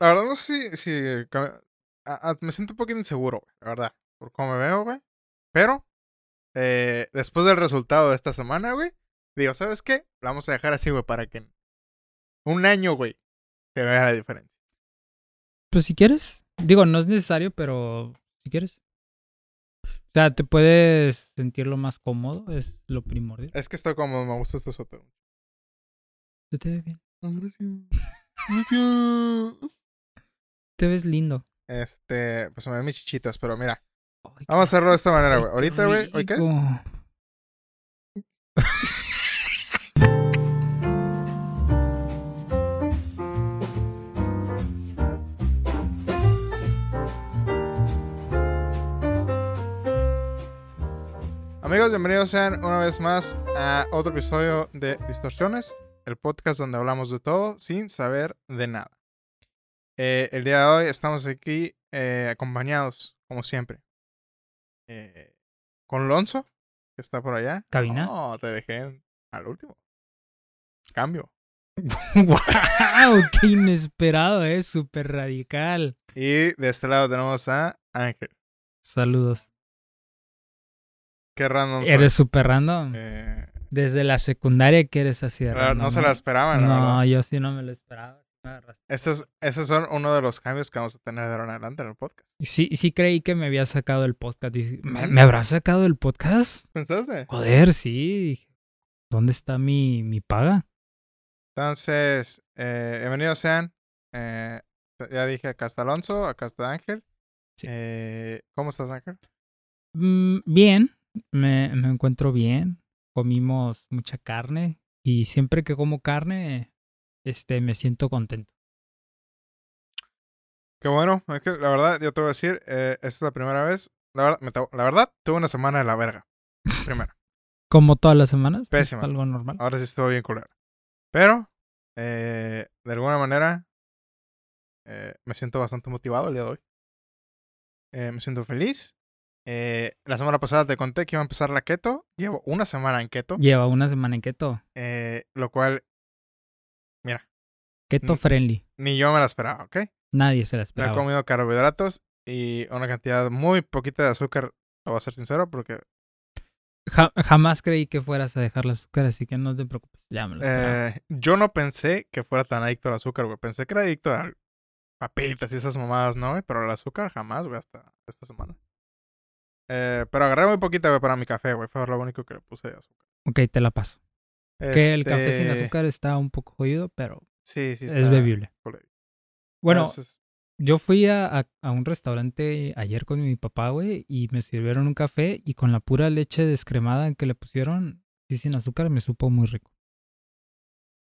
La verdad no sé si, si ca- a- a- me siento un poquito inseguro, güey, la verdad, por cómo me veo, güey. Pero eh, después del resultado de esta semana, güey, digo, ¿sabes qué? La vamos a dejar así, güey, para que en un año, güey, se vea la diferencia. Pues si quieres. Digo, no es necesario, pero si quieres. O sea, te puedes sentir lo más cómodo, es lo primordial. Es que estoy como me gusta este suéter. Se te ve bien. Ah, Gracias. Gracias. Te ves lindo. Este, pues se me ven mis chichitas, pero mira, Ay, vamos a hacerlo de esta manera, güey. Ahorita, güey, ¿hoy qué es? Amigos, bienvenidos sean una vez más a otro episodio de Distorsiones, el podcast donde hablamos de todo sin saber de nada. Eh, el día de hoy estamos aquí eh, acompañados, como siempre, eh, con Lonzo, que está por allá. ¿Cabina? No, te dejé al último. Cambio. ¡Wow! ¡Qué inesperado, eh! Súper radical. Y de este lado tenemos a Ángel. Saludos. Qué random. Eres súper random. Eh, Desde la secundaria que eres así de random. no se la esperaban, la No, verdad. yo sí no me lo esperaba. Estos, esos son uno de los cambios que vamos a tener de ahora en adelante en el podcast. Sí, sí creí que me había sacado el podcast. ¿Me, me habrá sacado el podcast? ¿Pensaste? Joder, sí. ¿Dónde está mi, mi paga? Entonces, eh, bienvenidos sean. Eh, ya dije, acá está Alonso, acá está Ángel. Sí. Eh, ¿Cómo estás, Ángel? Mm, bien, me, me encuentro bien. Comimos mucha carne y siempre que como carne, este, me siento contento. Qué bueno. Es que la verdad, yo te voy a decir, eh, esta es la primera vez. La verdad, me la verdad, tuve una semana de la verga. Primero. Como todas las semanas. Pésima. algo normal. Ahora sí estuvo bien culero. Pero, eh, de alguna manera, eh, me siento bastante motivado el día de hoy. Eh, me siento feliz. Eh, la semana pasada te conté que iba a empezar la keto. Llevo una semana en keto. Lleva una semana en keto. eh, lo cual, Keto friendly. ni yo me la esperaba, ¿ok? Nadie se la Me he esperaba. comido carbohidratos y una cantidad muy poquita de azúcar, te voy a ser sincero, porque Ja- jamás creí que fueras a dejar el azúcar, así que no te preocupes. Ya me lo esperaba. eh, yo no pensé que fuera tan adicto al azúcar, güey. Pensé que era adicto a papitas y esas mamadas, ¿no? güey? Pero al azúcar jamás, güey, hasta esta semana. Eh, pero agarré muy poquita, güey, para mi café, güey. Fue lo único que le puse de azúcar. Ok, te la paso. Que el café sin Este, azúcar está un poco jodido, pero Sí, sí, es está bebible. culero. Bueno, Entonces, yo fui a, a- a un restaurante ayer con mi papá, güey, y me sirvieron un café y con la pura leche descremada que le pusieron, sí, sin azúcar, me supo muy rico.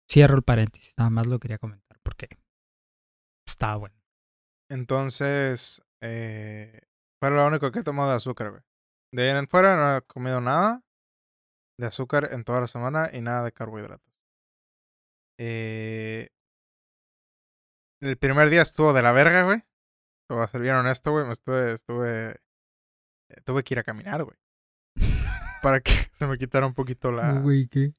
Cierro el paréntesis, nada más lo quería comentar porque estaba bueno. entonces eh, fue lo único que he tomado de azúcar, güey. De ahí en fuera no he comido nada de azúcar en toda la semana y nada de carbohidratos. Eh, el primer día estuvo de la verga, güey. Te voy a ser bien honesto, güey. Me estuve, estuve, eh, tuve que ir a caminar, güey. Para que se me quitara un poquito la, Güey, ¿qué?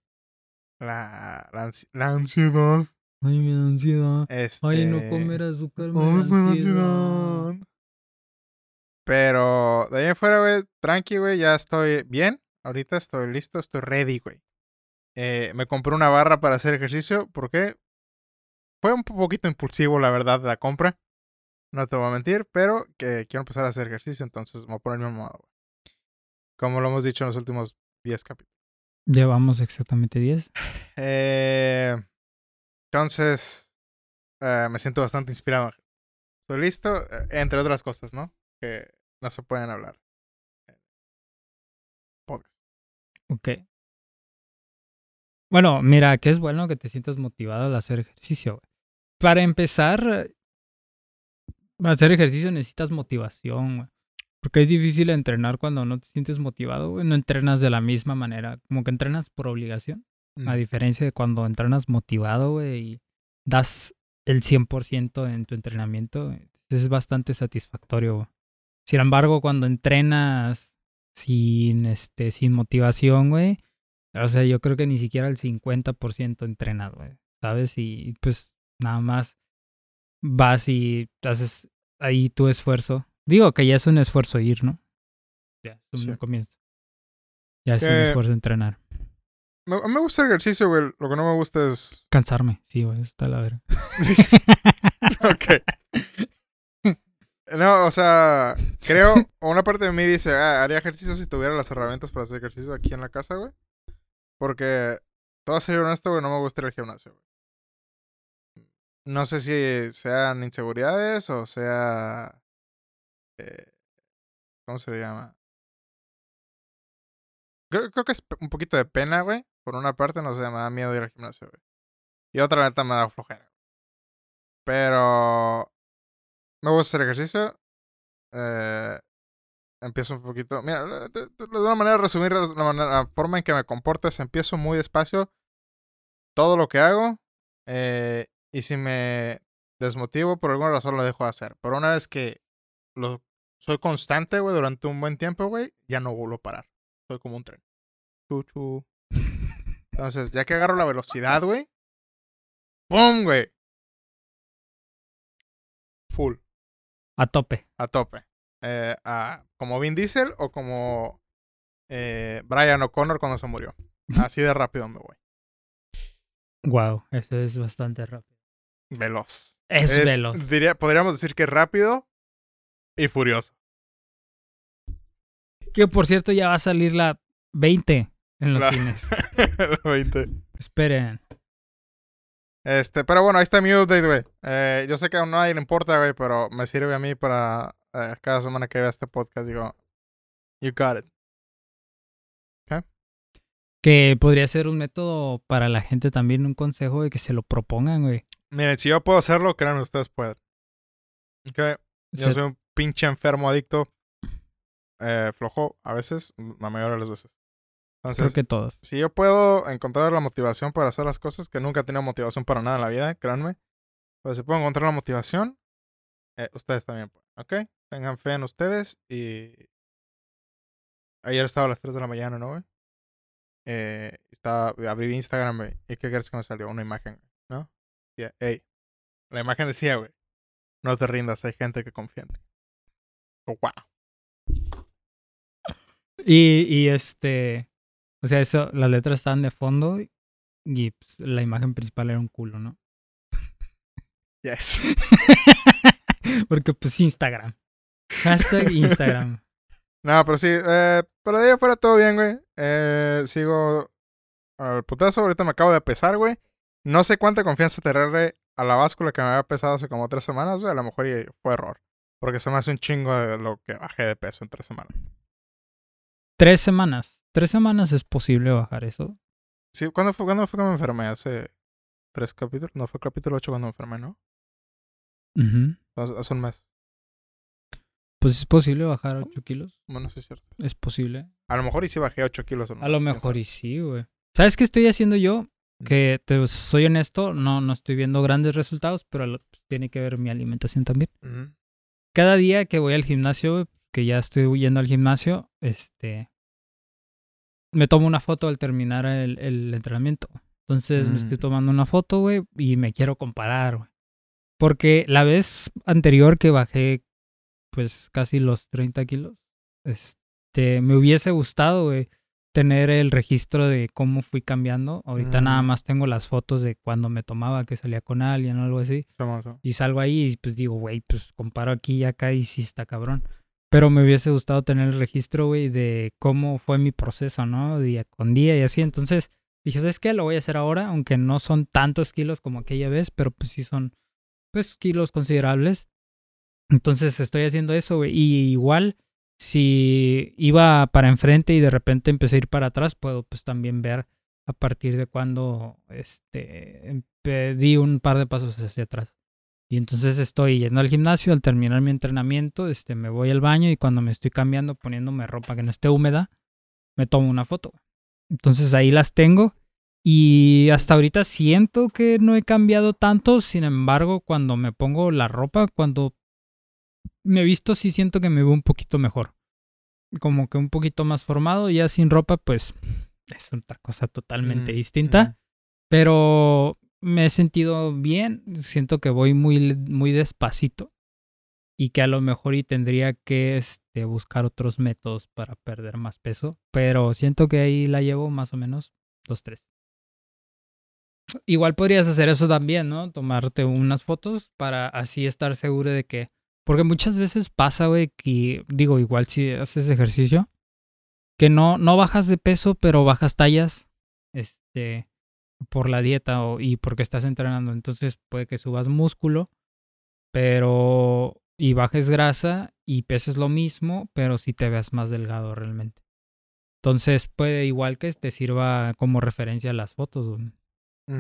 la, la, ansi- la ansiedad. Ay, me da ansiedad. Este, Ay, no comer azúcar me Ay, da ansiedad. ansiedad. Pero de ahí en fuera, güey, tranqui, güey, ya estoy bien. Ahorita estoy listo, estoy ready, güey. Eh, me compré una barra para hacer ejercicio porque fue un poquito impulsivo, la verdad, la compra. No te voy a mentir, pero que quiero empezar a hacer ejercicio, entonces me voy a poner mi güey. Como lo hemos dicho en los últimos 10 capítulos. Llevamos exactamente 10. Eh, entonces, eh, me siento bastante inspirado. Estoy listo, entre otras cosas, ¿no? Que no se pueden hablar. Podcast. Ok. Bueno, mira, que es bueno que te sientas motivado al hacer ejercicio. güey. Para empezar, eh, a hacer ejercicio necesitas motivación, güey. Porque es difícil entrenar cuando no te sientes motivado, güey. No entrenas de la misma manera. Como que entrenas por obligación. A Mm. diferencia de cuando entrenas motivado, güey, y das el 100% en tu entrenamiento, güey, es bastante satisfactorio. güey. Sin embargo, cuando entrenas sin, este, sin motivación, güey, o sea, yo creo que ni siquiera el 50% entrenas, güey, ¿sabes? Y pues nada más vas y haces ahí tu esfuerzo. Digo que ya es un esfuerzo ir, ¿no? Ya, es un Sí. comienzo. Ya es un Que- esfuerzo entrenar. Me, me gusta el ejercicio, güey. Lo que no me gusta es. Cansarme, sí, güey, está la verga. ok. No, o sea, creo, una parte de mí dice, ah, haría ejercicio si tuviera las herramientas para hacer ejercicio aquí en la casa, güey. Porque, todo a ser honesto, güey, no me gusta ir al gimnasio, güey. No sé si sean inseguridades o sea... eh, ¿Cómo se llama? Creo, que es un poquito de pena, güey. Por una parte, no sé, me da miedo ir al gimnasio, güey. Y otra neta me da flojera. Pero me gusta hacer ejercicio. Eh, empiezo un poquito. Mira, de, de- de una manera de resumir la, manera- la forma en que me comporto es empiezo muy despacio todo lo que hago. eh, y si me desmotivo por alguna razón lo dejo de hacer. Pero una vez que lo soy constante, güey, durante un buen tiempo, güey, ya no vuelvo a parar. Soy como un tren. Chu, chu. Entonces, ya que agarro la velocidad, güey. ¡Pum, güey! Full A tope. a tope. Eh, a- como Vin Diesel o como eh, Brian O'Connor cuando se murió. Así de rápido me voy. Wow, eso es bastante rápido. Veloz. Es, veloz. Diría, podríamos decir que rápido y furioso. Que por cierto ya va a salir la 20 en los La- cines. Lo 20. Esperen. Este, pero bueno, ahí está mi update, güey. Eh, yo sé que a nadie le importa, güey, pero me sirve a mí para eh, cada semana que vea este podcast. Digo, you got it. Que podría ser un método para la gente también, un consejo de que se lo propongan, güey. Miren, si yo puedo hacerlo, créanme, ustedes pueden. Ok. Yo Se- soy un pinche enfermo adicto. Eh, flojo a veces, la mayoría de las veces. creo Entonces, que todos. si yo puedo encontrar la motivación para hacer las cosas, que nunca he tenido motivación para nada en la vida, créanme. Pero si puedo encontrar la motivación, eh, ustedes también pueden, ¿ok? Tengan fe en ustedes y... Ayer estaba a las 3 de la mañana, ¿no, güey? Eh, estaba, abrí Instagram, güey. ¿Y qué crees que me salió? Una imagen, ¿no? Decía, hey. La imagen decía, güey. No te rindas, hay gente que confía en ti. Oh, wow. Y, y este. O sea, eso, las letras estaban de fondo y pues, la imagen principal era un culo, ¿no? Yes. Porque pues Instagram. Hashtag Instagram. No, pero sí, eh, pero de ahí afuera todo bien, güey. Eh, sigo al putazo, ahorita me acabo de pesar, güey. No sé cuánta confianza tenerle a la báscula que me había pesado hace como tres semanas, güey. A lo mejor fue error. Porque se me hace un chingo de lo que bajé de peso en tres semanas. Tres semanas. Tres semanas es posible bajar eso. Sí, ¿cuándo fue, ¿cuándo fue que me enfermé? Hace tres capítulos. No, fue capítulo 8 cuando me enfermé, ¿no? Hace, hace un mes. Pues es posible bajar 8 kilos. Bueno, sí es cierto. Es posible. A lo mejor y sí bajé 8 kilos. en un A lo mejor y sí, güey. ¿Sabes qué estoy haciendo yo? Mm. Que te soy honesto, no, no estoy viendo grandes resultados, pero pues, tiene que ver mi alimentación también. Cada día que voy al gimnasio, que ya estoy yendo al gimnasio, este me tomo una foto al terminar el, el entrenamiento. Entonces me estoy Mm. tomando una foto, güey, y me quiero comparar, güey. Porque la vez anterior que bajé, pues casi los 30 kilos, este, me hubiese gustado, güey, tener el registro de cómo fui cambiando. Ahorita nada Mm. más tengo las fotos de cuando me tomaba, que salía con alguien o algo así. Famoso. Y salgo ahí y pues digo, güey, pues comparo aquí y acá y sí está cabrón. Pero me hubiese gustado tener el registro, güey, de cómo fue mi proceso, ¿no? Día con día y así. Entonces dije, ¿sabes qué? Lo voy a hacer ahora, aunque no son tantos kilos como aquella vez, pero pues sí son, pues, kilos considerables. Entonces estoy haciendo eso. Y igual, si iba para enfrente y de repente empecé a ir para atrás, puedo pues también ver a partir de cuando este, empe- di un par de pasos hacia atrás. Y entonces estoy yendo al gimnasio, al terminar mi entrenamiento, este, me voy al baño y cuando me estoy cambiando, poniéndome ropa que no esté húmeda, me tomo una foto. Entonces ahí las tengo y hasta ahorita siento que no he cambiado tanto, sin embargo, cuando me pongo la ropa, cuando me visto, sí siento que me veo un poquito mejor. Como que un poquito más formado, ya sin ropa, pues es otra cosa totalmente Mm, distinta. ujú. Pero me he sentido bien. Siento que voy muy, muy despacito. Y que a lo mejor y tendría que este, buscar otros métodos para perder más peso. Pero siento que ahí la llevo más o menos dos, tres. Igual podrías hacer eso también, ¿no? Tomarte unas fotos para así estar seguro de que. Porque muchas veces pasa, güey, que digo, igual si haces ejercicio, que no, no bajas de peso, pero bajas tallas, este, por la dieta o, y porque estás entrenando. Entonces puede que subas músculo, pero y bajes grasa y peses lo mismo, pero si te veas más delgado realmente. Entonces puede igual que te sirva como referencia las fotos güey,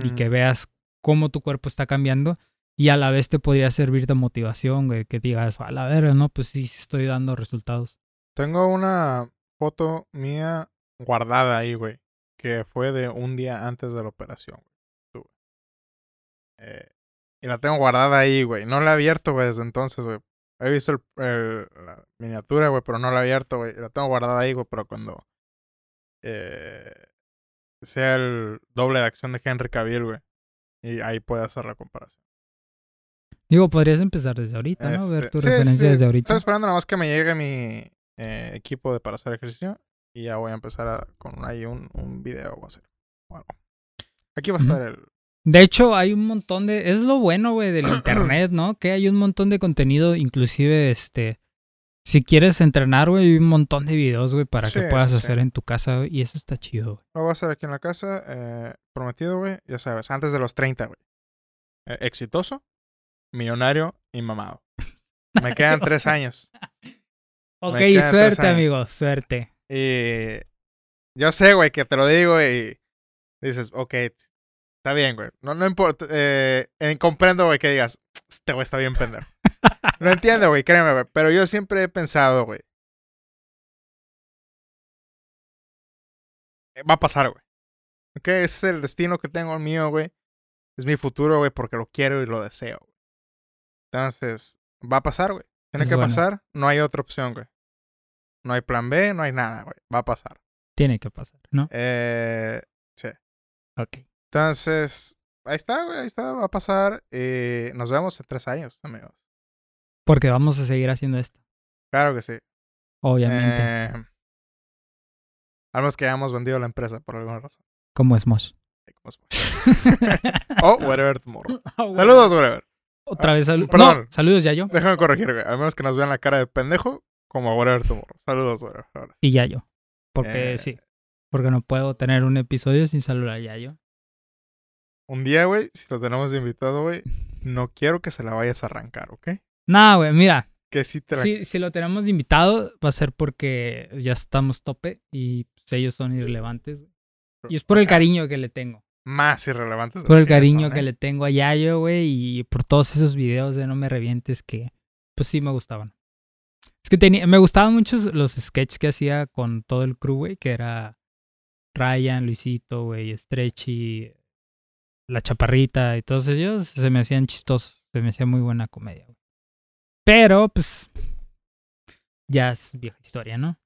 y que Mm, veas cómo tu cuerpo está cambiando y a la vez te podría servir de motivación, güey, que digas, a la verga, no, pues sí, estoy dando resultados. Tengo una foto mía guardada ahí, güey. Que fue de un día antes de la operación, güey. Eh, y la tengo guardada ahí, güey. No la he abierto, güey, desde entonces, güey. He visto el, el- la miniatura, güey, pero no la he abierto, güey. La tengo guardada ahí, güey, pero cuando eh, sea el doble de acción de Henry Cavill, güey. Y ahí puede hacer la comparación. Digo, podrías empezar desde ahorita, ¿no? Ver Este, tu sí, referencia sí. desde ahorita. Estoy esperando nada más que me llegue mi eh, equipo de para hacer ejercicio. Y ya voy a empezar a- con ahí un, un video o hacer. o algo. Aquí va a estar el. De hecho, hay un montón de. Es lo bueno, güey, del internet, ¿no? Que hay un montón de contenido, inclusive, este. Si quieres entrenar, güey, hay un montón de videos, güey, para que puedas sí, sí. hacer en tu casa, güey. Y eso está chido, güey. Lo voy a hacer aquí en la casa. eh, prometido, güey. Ya sabes, antes de los 30, güey. Eh, exitoso, millonario y mamado. Me quedan tres años. Ok, suerte, amigos, suerte. Y yo sé, güey, que te lo digo y dices, ok, está bien, güey. No, no importa. Eh, comprendo, güey, que digas, este güey está bien pendejo. Lo entiendo, güey, créeme, güey. Pero yo siempre he pensado, güey. eh, Va a pasar, güey. Ok, ese es el destino que tengo el mío, güey. Es mi futuro, güey, porque lo quiero y lo deseo. güey. Entonces, va a pasar, güey. Tiene Es que bueno. pasar. No hay otra opción, güey. No hay plan B, no hay nada, güey. Va a pasar. Tiene que pasar, ¿no? Eh, Ok. entonces, ahí está, güey. Ahí está, va a pasar. Y nos vemos en tres años, amigos. Porque vamos a seguir haciendo esto, Claro que sí. obviamente. Eh, al menos que hayamos vendido la empresa por alguna razón. Como es Mosh. Ahí como es, güey. o whatever tomorrow. Saludos, whatever. Otra vez saludos. perdón. No, saludos, Yayo. Déjame corregir, güey. Al menos que nos vean la cara de pendejo como whatever tomorrow. Saludos, whatever. Ahora. Y Yayo. Porque Eh. sí. Porque no puedo tener un episodio sin saludar a Yayo. Un día, güey, si lo tenemos invitado, güey, no quiero que se la vayas a arrancar, ¿ok? No, güey, mira. Que la... Si, si lo tenemos invitado, va a ser porque ya estamos tope y pues, ellos son irrelevantes. Y es por o el sea, cariño que le tengo. Más irrelevantes. Por el cariño son, que ¿eh? le tengo a Yayo, güey, y por todos esos videos de No Me Revientes que, pues sí me gustaban. Es que tenía, me gustaban mucho los sketches que hacía con todo el crew, güey, que era Ryan, Luisito, güey, Stretchy, La Chaparrita y todos ellos se me hacían chistosos, se me hacía muy buena comedia, güey. Pero, pues, ya es vieja historia, ¿no?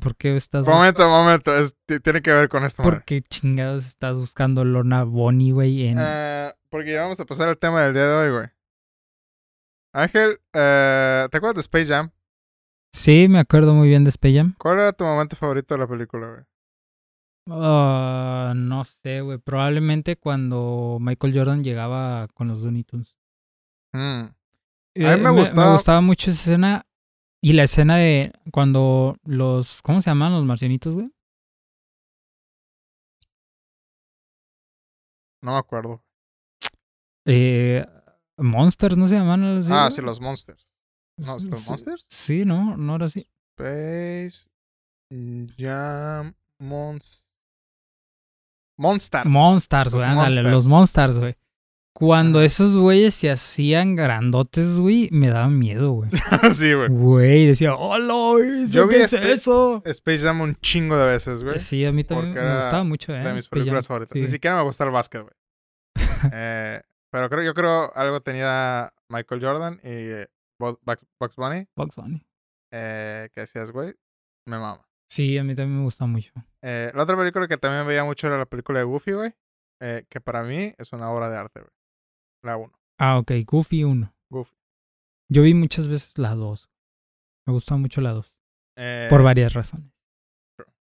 ¿Por qué estás, Momento, momento. es- tiene que ver con esto, madre. por qué chingados estás buscando Lorna Bonnie, güey, en... Eh, porque ya vamos a pasar al tema del día de hoy, güey. Ángel, eh, ¿te acuerdas de Space Jam? Sí, me acuerdo muy bien de Space Jam. ¿Cuál era tu momento favorito de la película, güey? Ah, no sé, güey. Probablemente cuando Michael Jordan llegaba con los Looney Tunes. Mm. Eh, A mí me Me gustaba- gustaba mucho esa escena. Y la escena de cuando los... ¿Cómo se llaman los marcianitos, güey? No me acuerdo. Eh, Monsters, ¿no se llaman? así, ah, sí, los Monsters. No, ¿los Sí, Monsters? Sí, no, no era así. Space Jam Monsters. Los güey, ándale, los Monsters, güey. Cuando esos güeyes se hacían grandotes, güey, me daba miedo, güey. sí, güey. Güey, decía, hola, güey, Yo vi ¿qué es eso? Space Jam un chingo de veces, güey. Sí, a mí también me gustaba mucho, ¿eh? de mis Space Jam. películas favoritas. Sí. Ni siquiera me gusta el básquet, güey. Eh, pero creo, yo creo algo tenía Michael Jordan y eh, Bo- Bugs, Bugs Bunny. Bugs Bunny. eh, que decías, güey, me mama. Sí, a mí también me gusta mucho. Eh, la otra película que también veía mucho era la película de Goofy, güey. eh, que para mí es una obra de arte, güey. La 1. Ah, ok, Goofy 1. Goofy. Yo vi muchas veces la 2. Me gustó mucho la 2. Eh, Por varias razones.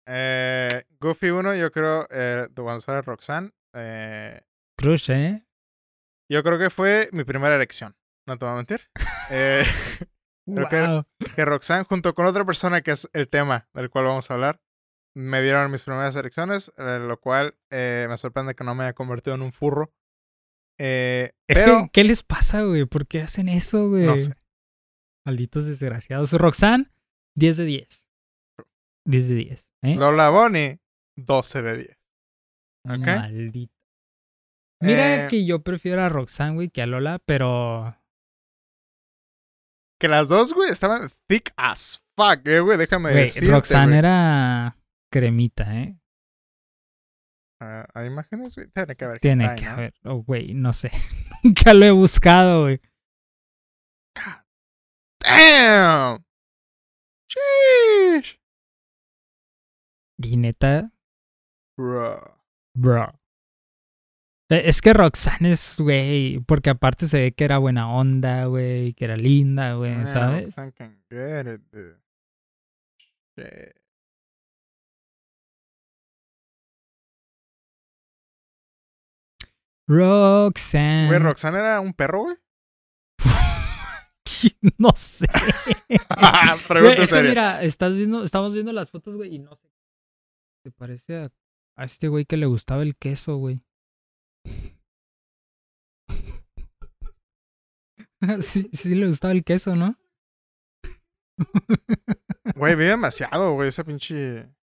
eh, Goofy 1, yo creo, eh, sale Roxanne, eh, Crush, ¿eh? yo creo que fue mi primera elección. No te voy a mentir. Eh, Creo que- Roxanne, junto con otra persona que es el tema del cual vamos a hablar, me dieron mis primeras elecciones, eh, lo cual eh, me sorprende que no me haya convertido en un furro. Eh, Es pero, que, ¿qué les pasa, güey? ¿Por qué hacen eso, güey? no sé. Malditos desgraciados. Roxanne, 10 de 10. 10 de 10. ¿eh? Lola Bonnie, 12 de 10. ¿Ok? Maldito. Mira Eh, que yo prefiero a Roxanne, güey, que a Lola, pero. Que las dos, güey, estaban thick as fuck, eh, güey. Déjame decirte, Roxanne güey. era cremita, ¿eh? Ah, ¿Hay imágenes, güey? Tiene que haber. Tiene hentai, que ¿no? haber. Oh, güey, no sé. Nunca lo he buscado, güey. ¡Damn! Sheesh. Y neta, Bro. bro. Eh, Es que Roxanne es, güey, porque aparte se ve que era buena onda, güey, que era linda, güey, Man, ¿sabes? Roxanne can get it, dude. Shit. Roxanne. Güey, Roxanne era un perro, güey. no sé. Pregunta Güey, es que mira, estás viendo, estamos viendo las fotos, güey, y no sé. Se parece a, a este güey que le gustaba el queso, güey. sí, sí le gustaba el queso, ¿no? Güey, vi demasiado, güey, esa pinche.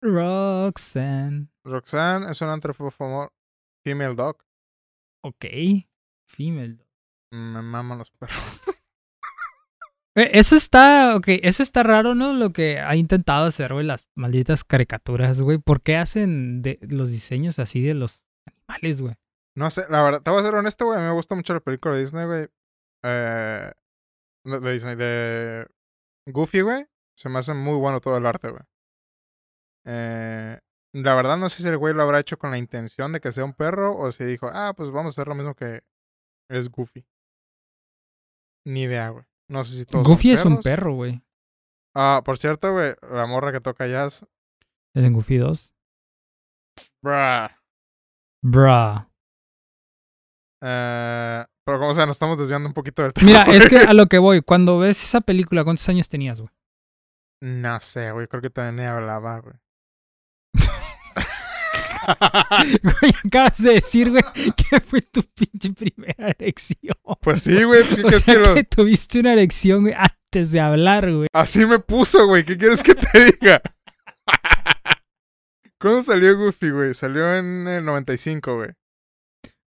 Roxanne. Roxanne es un antropófago female dog. Ok. Female. Me maman los perros. Eh, Eso está, ok, eso está raro, ¿no? Lo que ha intentado hacer, güey, las malditas caricaturas, güey. ¿Por qué hacen de los diseños así de los animales, güey? No sé, la verdad, te voy a ser honesto, güey. Me gusta mucho la película de Disney, güey. Eh, de Disney, de Goofy, güey. Se me hace muy bueno todo el arte, güey. Eh, la verdad, no sé si el güey lo habrá hecho con la intención de que sea un perro o si dijo, ah, pues vamos a hacer lo mismo que es Goofy. Ni idea, güey. No sé si todos Goofy es un perro, güey. Ah, por cierto, güey, la morra que toca jazz. Es en Goofy 2. Bruh. Bruh. Eh, pero como sea, nos estamos desviando un poquito del tema. Mira, es que a lo que voy, cuando ves esa película, ¿cuántos años tenías, güey? No sé, güey. Creo que también hablaba, güey. Güey, acabas de decir, güey, que fue tu pinche primera erección. Pues sí, güey. pues, ¿qué O sea que tuviste una erección, güey, antes de hablar, güey. Así me puso, güey. ¿Qué quieres que te diga? ¿Cuándo salió Goofy, güey? Salió en el 95, güey.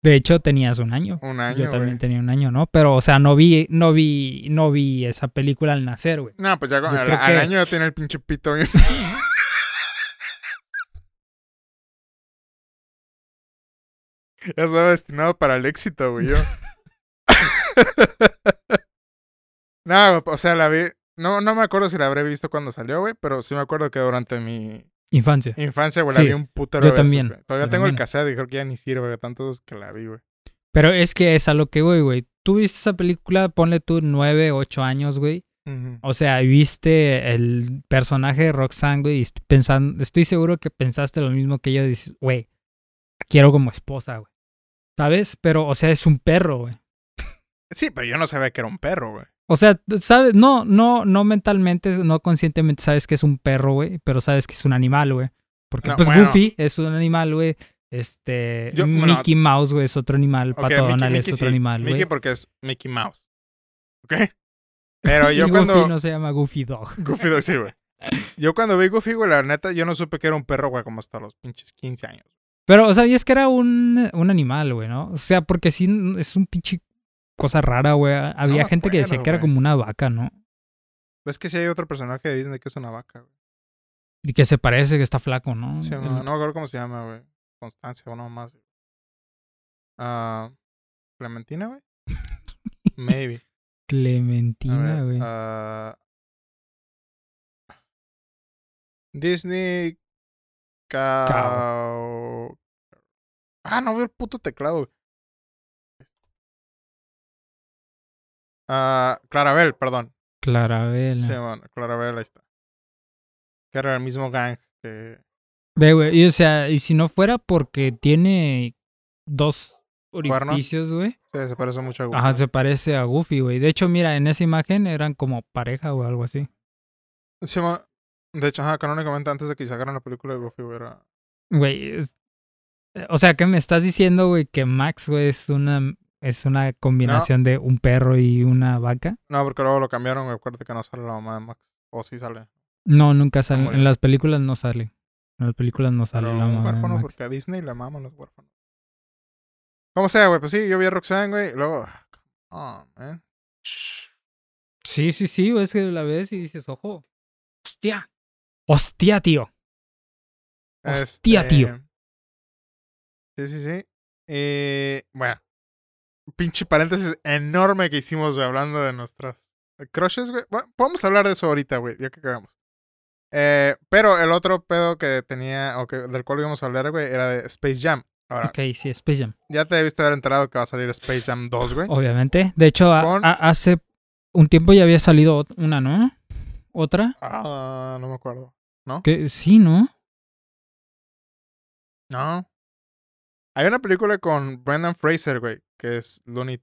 De hecho, tenías un año. Un año, Yo también tenía un año, ¿no? Pero, o sea, no vi, no vi, no vi esa película al nacer, güey. No, pues ya con- al, creo al que- año ya tiene el pinche pito bien. ya estaba destinado para el éxito, güey. Yo. no, o sea, la vi. No, no me acuerdo si la habré visto cuando salió, güey, pero sí me acuerdo que durante mi Infancia. infancia, güey, la Sí, vi un putero yo veces, también, güey. Todavía yo tengo el cassette y creo que ya ni sirve de tantos que la vi, güey. Pero es que es a lo que voy, güey. Tú viste esa película, ponle tú nueve, ocho años, güey. O sea, viste el personaje de Roxanne, güey, y pensando, estoy seguro que pensaste lo mismo que yo, dices, güey, quiero como esposa, güey. ¿Sabes? Pero, o sea, es un perro, güey. Sí, pero yo no sabía que era un perro, güey. O sea, sabes, no, no, no mentalmente, no conscientemente sabes que es un perro, güey, pero sabes que es un animal, güey. Porque No, pues bueno. Goofy es un animal, güey. Este, Yo- bueno, Mickey Mouse, güey, es otro animal. Ok, Pato Mickey- Donald es otro sí. animal, güey. Mickey porque es Mickey Mouse. ¿Ok? Pero yo y cuando... Goofy no se llama Goofy Dog. Goofy Dog, sí, güey. Yo cuando vi Goofy, güey, la neta, yo no supe que era un perro, güey, como hasta los pinches 15 años. Pero, o sea, y es que era un, un animal, güey, ¿no? O sea, porque sí es un pinche cosa rara, güey. Había gente que decía que era güey. como una vaca, ¿no? ¿Ves que si hay otro personaje de Disney que es una vaca, güey? Y que se parece que está flaco, ¿no? Sí, El- no, no me acuerdo cómo se llama, güey. Constancia o no más. Ah, ¿Clementina, güey? Maybe. Clementina, güey. ah, Disney Cow. Ah, no veo el puto teclado. güey. Ah, Clarabel, perdón. Clarabel. Sí, bueno, Clarabel, ahí está. Que era el mismo gang que. Ve, güey. Y o sea, y si no fuera porque tiene dos orificios, güey. Sí, se parece mucho a Goofy. Ajá, se parece a Goofy, güey. De hecho, mira, en esa imagen eran como pareja o algo así. Sí, de hecho, ajá, canónicamente antes de que sacaran la película de Goofy, güey, era. Güey, es- o sea, ¿qué me estás diciendo, güey? Que Max, güey, es una, es una combinación de un perro y una vaca. No, porque luego lo cambiaron, güey. Acuérdate que no sale la mamá de Max. O sí sale. No, nunca sale. En las películas no sale. En las películas no sale Pero la mamá de huérfano, Max. porque a Disney le maman los huérfanos. Como sea, güey, pues sí, yo vi a Roxanne, güey. y Luego. Oh, man. Sí, sí, sí, güey, es que la ves y dices, ojo. Hostia. Hostia, tío. Hostia, tío. Sí, sí, sí. Eh, bueno. Pinche paréntesis enorme que hicimos, güey, hablando de nuestras crushes, güey. Bueno, podemos hablar de eso ahorita, güey, ya que cagamos. Eh, pero el otro pedo que tenía, o que, del cual íbamos a hablar, güey, era de Space Jam. Ahora, Ok, sí, Space Jam. ya te debiste haber enterado que va a salir Space Jam 2, güey. Obviamente. De hecho, a- Con- a- hace un tiempo ya había salido una, ¿no? ¿Otra? Ah, no me acuerdo. Que sí, ¿no? No. Hay una película con Brendan Fraser, güey, que es Looney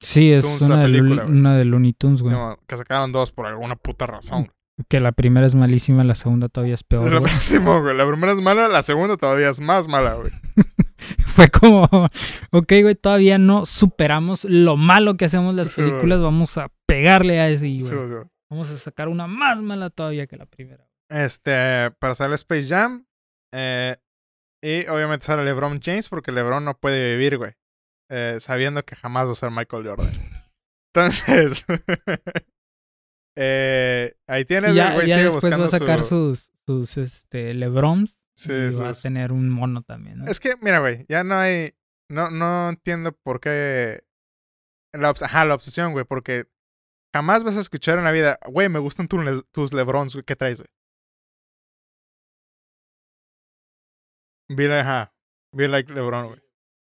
Sí, es Tunes, una de, película, güey. una de Looney Tunes, güey. no, que sacaron dos por alguna puta razón. güey. Que la primera es malísima, la segunda todavía es peor. Lo güey. máximo, güey. La primera es mala, la segunda todavía es más mala, güey. Fue como, ok, güey, todavía no superamos lo malo que hacemos las Sí, güey. películas, vamos a pegarle a ese y, Sí, güey, vamos a sacar una más mala todavía que la primera. Este, para salir Space Jam. eh, y obviamente sale LeBron James porque LeBron no puede vivir, güey. eh, sabiendo que jamás va a ser Michael Jordan. Entonces, eh, ahí tienes, ya, el güey ya sigue después va a sacar su... sus, sus, este, Lebrons sí, y va a tener un mono también, ¿no? Es que, mira, güey, ya no hay. No, no entiendo por qué. La, obs- ajá, la obsesión, güey, porque jamás vas a escuchar en la vida, güey, me gustan tus, le- tus Lebrons, güey, ¿qué traes, güey? Be like, ajá, be like Lebron, güey.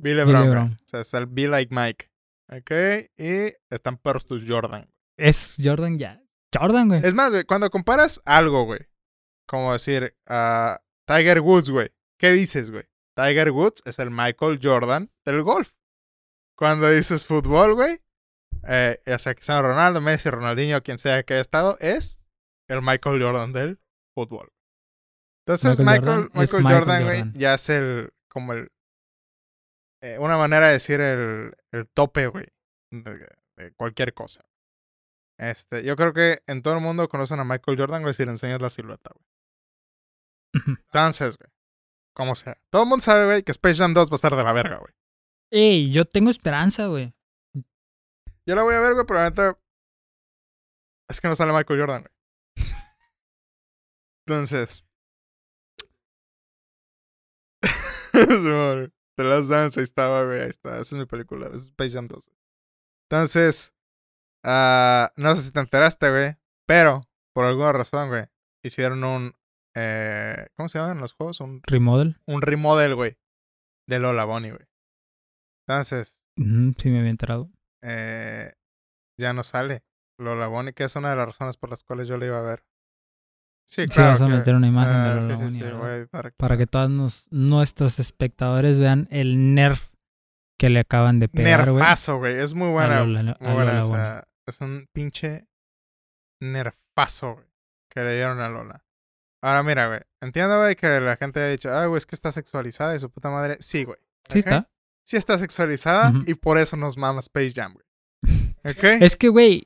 Be Lebron. LeBron. O sea, está el be like Mike. Ok, y están perros tus Jordan. Es Jordan ya. Jordan, güey. Es más, güey, cuando comparas algo, güey, como decir, a Tiger Woods, güey, ¿qué dices, güey? Tiger Woods es el Michael Jordan del golf. Cuando dices fútbol, güey, eh, ya sea Cristiano Ronaldo, Messi, Ronaldinho, quien sea que haya estado, es el Michael Jordan del fútbol. Entonces, Michael Michael, Jordan Michael Jordan, ya es el, como el, eh, una manera de decir el, el tope, güey, de, de cualquier cosa. Este, yo creo que en todo el mundo conocen a Michael Jordan, güey, si le enseñas la silueta, güey. Entonces, güey, como sea. Todo el mundo sabe, güey, que Space Jam 2 va a estar de la verga, güey. Ey, yo tengo esperanza, güey. Yo la voy a ver, güey, pero neta. Es que no sale Michael Jordan, güey. Entonces. The Last Dance, ahí estaba, güey. Ahí está. Esa es mi película. Es Space Jam 2. güey. Entonces. ah, no sé si te enteraste, güey. Pero, por alguna razón, güey. Hicieron un. Eh, ¿Cómo se llaman los juegos? Un, Remodel. un remodel, güey. De Lola Bonnie, güey. Entonces. Ujú, sí, me había enterado. eh, ya no sale Lola Bonnie, que es una de las razones por las cuales yo la iba a ver. Sí, Sí, claro. vas a que- meter una imagen ah. Para que todos nos- nuestros espectadores vean el nerf que le acaban de pegar. Nerfazo, güey. Es muy buena. muy Es un pinche nerfazo, güey. Que le dieron a Lola. Ahora, mira, güey. Entiendo, güey, que la gente ha dicho, ah, güey, es que está sexualizada y su puta madre. Sí, güey. Sí está. Sí está sexualizada y por eso nos mama Space Jam, güey. ¿Ok? Es que, güey,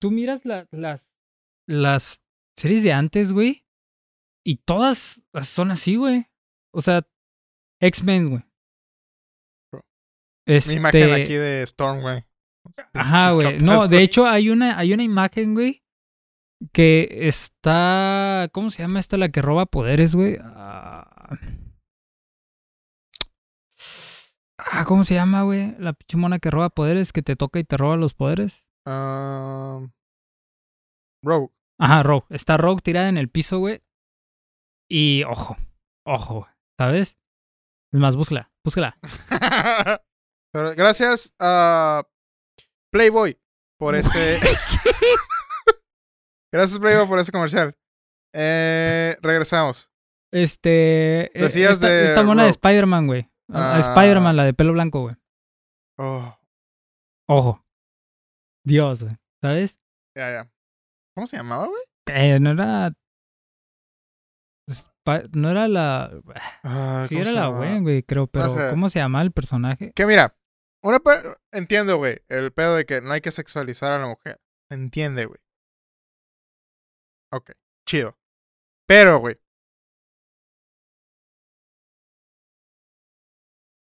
tú miras la- las, las series de antes, güey, y todas son así, güey. O sea, X-Men, güey. Este, Mi imagen aquí de Storm, güey. Ajá, güey. No, de hecho hay una, hay una imagen, güey, que está... ¿Cómo se llama esta la que roba poderes, güey? Ah, ¿cómo se llama, güey? La pinche mona que roba poderes, que te toca y te roba los poderes. Um, Rogue. Ajá, Rogue. Está Rogue tirada en el piso, güey. Y ojo, ojo, ¿sabes? Es más, búscala, búscala. Gracias a Playboy por ese. gracias, Playboy, por ese comercial. Eh, regresamos. Este. eh, Decías esta, de esta mona de. Spider-Man, güey. A- a Ah. Spider-Man, la de pelo blanco, güey. Oh, Ojo. Dios, güey. ¿Sabes? ya, ya. ¿Cómo se llamaba, güey? Eh, no era. No era la. Ah, Sí, ¿cómo era la? Gwen, güey, creo. Pero. ¿cómo se llama el personaje? Que mira, una pe- entiendo, güey, el pedo de que no hay que sexualizar a la mujer. Entiende, güey. Ok, chido. Pero, güey.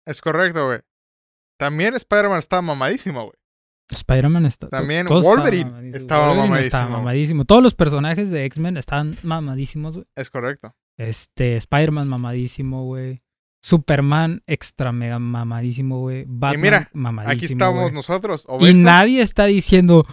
Es correcto, güey. También Spider-Man estaba mamadísimo, güey. Spider-Man está. También Wolverine estaba Wolverine estaba mamadísimo. mamadísimo. Todos los personajes de X-Men estaban mamadísimos, güey. Es correcto. Este, Spider-Man mamadísimo, güey. Superman extra mega mamadísimo, güey. Batman mira, mamadísimo. Aquí estamos nosotros, Y obesos. nadie está diciendo,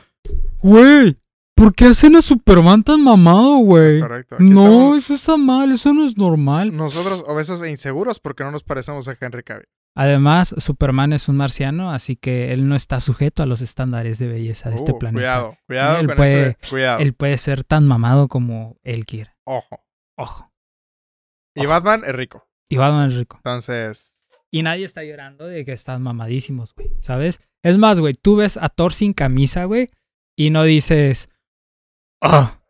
güey, ¿por qué hacen a Superman tan mamado, Es güey? correcto. No, estamos eso está mal, eso no es normal. nosotros obesos e inseguros porque no nos parecemos a Henry Cavill. Además, Superman es un marciano, así que él no está sujeto a los estándares de belleza de este Uh, planeta. Cuidado, cuidado Él con puede- ese. Cuidado. Él puede ser tan mamado como él quiere. Ojo. Ojo. Y Batman es rico. Y Batman es rico. Entonces, Y nadie está llorando de que están mamadísimos, güey. ¿Sabes? Es más, güey, tú ves a Thor sin camisa, güey, y no dices, ah,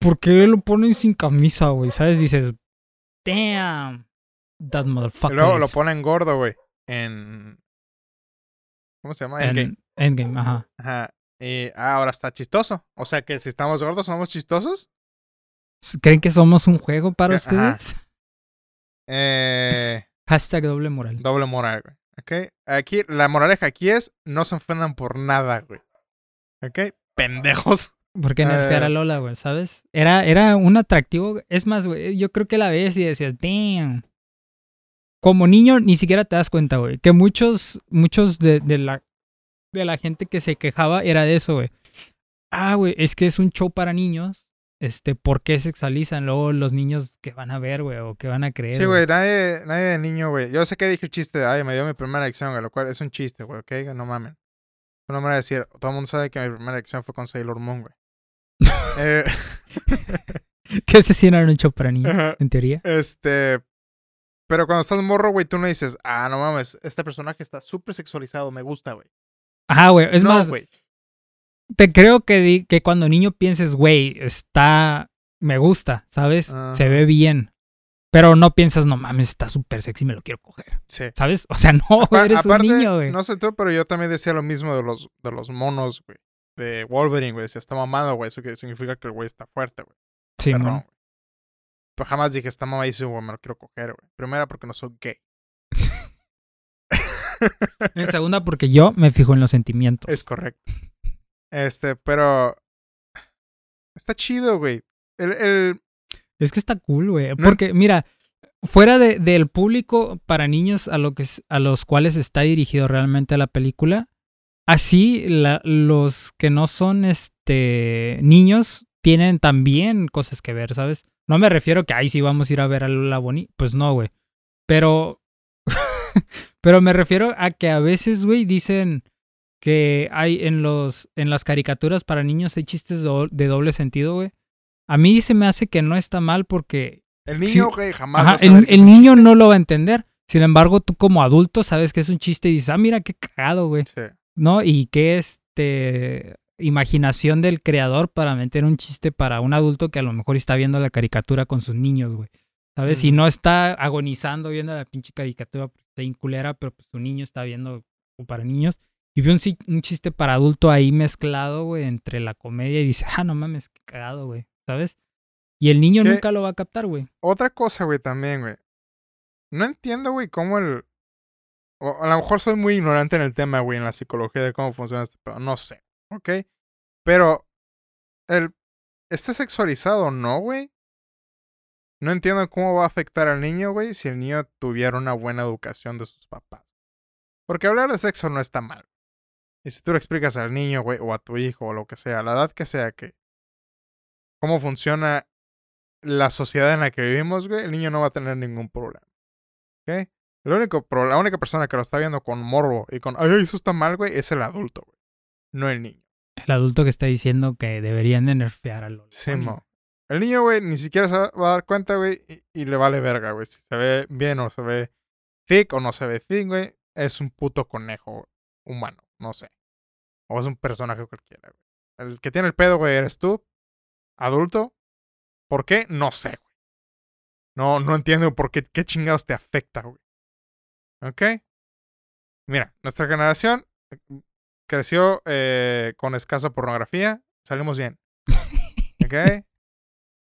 ¿por qué lo ponen sin camisa, güey? ¿Sabes? Dices, damn, that y motherfucker. luego lo ponen gordo, güey. En. ¿Cómo se llama? en Endgame. Endgame, ajá. Ajá. Y ah, ahora está chistoso. O sea que si estamos gordos, somos chistosos. ¿Creen que somos un juego para Ajá. ustedes? Eh, Hashtag doble moral. doble moral, güey. ¿Ok? Aquí, la moraleja aquí es: no se ofendan por nada, güey. ¿Ok? Pendejos. ¿Por qué nerfear Eh. a Lola, güey? ¿Sabes? Era, era un atractivo. Es más, güey, yo creo que la ves y decías, damn. Como niño ni siquiera te das cuenta, güey. Que muchos, muchos de, de la, de la gente que se quejaba era de eso, güey. Ah, güey, es que es un show para niños. Este, ¿por qué sexualizan luego los niños que van a ver, güey? O que van a creer. Sí, güey, nadie, nadie de niño, güey. Yo sé que dije el chiste de, ay, me dio mi primera elección, güey, lo cual es un chiste, güey, ¿ok? No mamen. Es una manera de decir, todo el mundo sabe que mi primera elección fue con Sailor Moon, güey. Eh, Que ese sí no era un show para niños, en teoría. este. Pero cuando estás morro, güey, tú no dices, ah, no mames, este personaje está súper sexualizado, me gusta, güey. Ajá, güey. Es no, más, güey. te creo que, di- que cuando niño pienses, güey, está, me gusta, ¿sabes? Se ve bien. Pero no piensas, no mames, está súper sexy, me lo quiero coger. Sí. ¿Sabes? O sea, no, Apa- eres aparte, un niño, güey. no sé tú, pero yo también decía lo mismo de los, de los monos, güey. De Wolverine, güey. Decía, está mamado, güey. Eso que significa que el güey está fuerte, güey. sí, güey. Pero jamás dije, está mamadísimo, güey, me lo quiero coger, güey. Primera, porque no soy gay. En segunda, porque yo me fijo en los sentimientos. Es correcto. Este, pero. Está chido, güey. El, el, Es que está cool, güey. Porque, mira, fuera de- del público para niños a, lo que, a los cuales está dirigido realmente la película, así la- los que no son este niños tienen también cosas que ver, ¿sabes? No me refiero que, ay, sí, vamos a ir a ver a Lola Bonnie. Pues no, güey. Pero. pero me refiero a que a veces, güey, dicen que hay en los en las caricaturas para niños hay chistes do- de doble sentido, güey. A mí se me hace que no está mal porque el niño, Sí. güey, jamás. ajá, el, que el niño no lo va a entender. Sin embargo, tú como adulto sabes que es un chiste y dices, ah, mira qué cagado, güey. Sí. ¿No? Y qué este imaginación del creador para meter un chiste para un adulto que a lo mejor está viendo la caricatura con sus niños, güey. ¿Sabes? Y no está agonizando viendo la pinche caricatura está inculera, pero pues su niño está viendo para niños. Y ve un, chiste para adulto ahí mezclado, güey, entre la comedia y dice, ah, no mames, qué cagado, güey. ¿Sabes? Y el niño ¿Qué? nunca lo va a captar, güey. Otra cosa, güey, también, güey. No entiendo, güey, cómo el. O a lo mejor soy muy ignorante en el tema, güey, en la psicología de cómo funciona este pedo. No sé, ¿ok? Pero. El. ¿Este sexualizado no, güey? No entiendo cómo va a afectar al niño, güey, si el niño tuviera una buena educación de sus papás. Porque hablar de sexo no está mal. Y si tú le explicas al niño, güey, o a tu hijo, o lo que sea, a la edad que sea, que. cómo funciona la sociedad en la que vivimos, güey, el niño no va a tener ningún problema. ¿Ok? La única persona que lo está viendo con morbo y con, ay, eso está mal, güey, es el adulto, güey. No el niño. El adulto que está diciendo que deberían de nerfear a los. Sí, mo. El niño, güey, ni siquiera se va a dar cuenta, güey, y, y le vale verga, güey. Si se ve bien o se ve thick o no se ve thick, güey, es un puto conejo humano, no sé. O es un personaje cualquiera, güey. El que tiene el pedo, güey, eres tú, adulto. ¿Por qué? No sé, güey. No, no entiendo por qué, qué chingados te afecta, güey. ¿Ok? Mira, nuestra generación creció eh, con escasa pornografía. Salimos bien. ¿Ok?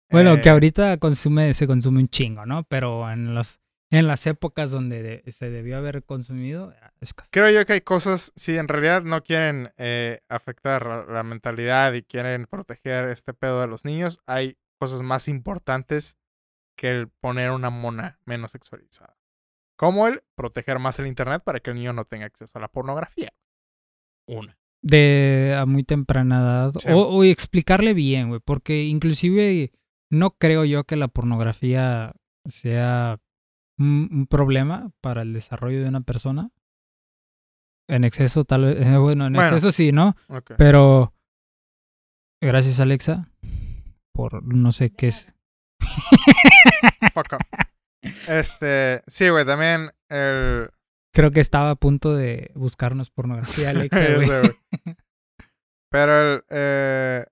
Bueno, que Eh, ahorita consume, se consume un chingo, ¿no? Pero en los, en las épocas donde de- se debió haber consumido, es casi- Creo yo que hay cosas, si en realidad no quieren eh, afectar la, la mentalidad y quieren proteger este pedo de los niños, hay cosas más importantes que el poner una mona menos sexualizada. Como el proteger más el internet para que el niño no tenga acceso a la pornografía. Una. de a muy temprana edad. Sí. O, o explicarle bien, güey. Porque inclusive no creo yo que la pornografía sea un, un problema para el desarrollo de una persona. En exceso, tal vez. eh, bueno, en Bueno. exceso sí, ¿no? Pero. Gracias, Alexa. Por no sé qué es. Fuck up. Este, sí, güey, también el... Creo que estaba a punto de buscarnos pornografía, Alexa, sé, güey. Pero el... eh,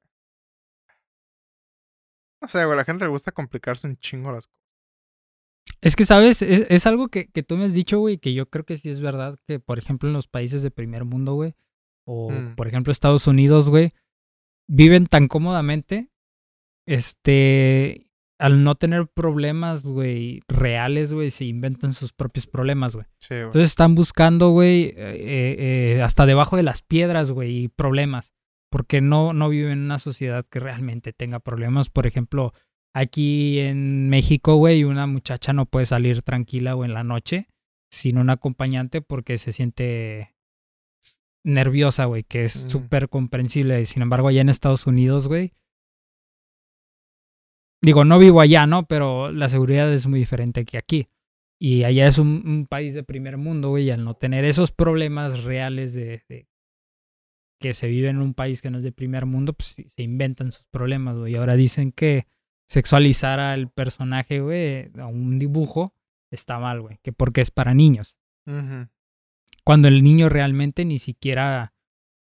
No sé, güey, a la gente le gusta complicarse un chingo las cosas. Es que, ¿sabes? Es, es algo que, que tú me has dicho, güey, que yo creo que sí es verdad que, por ejemplo, en los países de primer mundo, güey, o Mm. por ejemplo Estados Unidos, güey, viven tan cómodamente, este, al no tener problemas, güey, reales, güey, se inventan sus propios problemas, güey. Sí. Entonces están buscando, güey, eh, eh, hasta debajo de las piedras, güey, problemas. Porque no, no viven en una sociedad que realmente tenga problemas. Por ejemplo, aquí en México, güey, una muchacha no puede salir tranquila o en la noche sin un acompañante porque se siente nerviosa, güey, que es Mm. súper comprensible. Sin embargo, allá en Estados Unidos, güey. Digo, no vivo allá, ¿no? Pero la seguridad es muy diferente que aquí. Y allá es un, un país de primer mundo, güey, y al no tener esos problemas reales de, de que se vive en un país que no es de primer mundo, pues se inventan sus problemas, güey. Y ahora dicen que sexualizar al personaje, güey, a un dibujo, está mal, güey, que porque es para niños. Cuando el niño realmente ni siquiera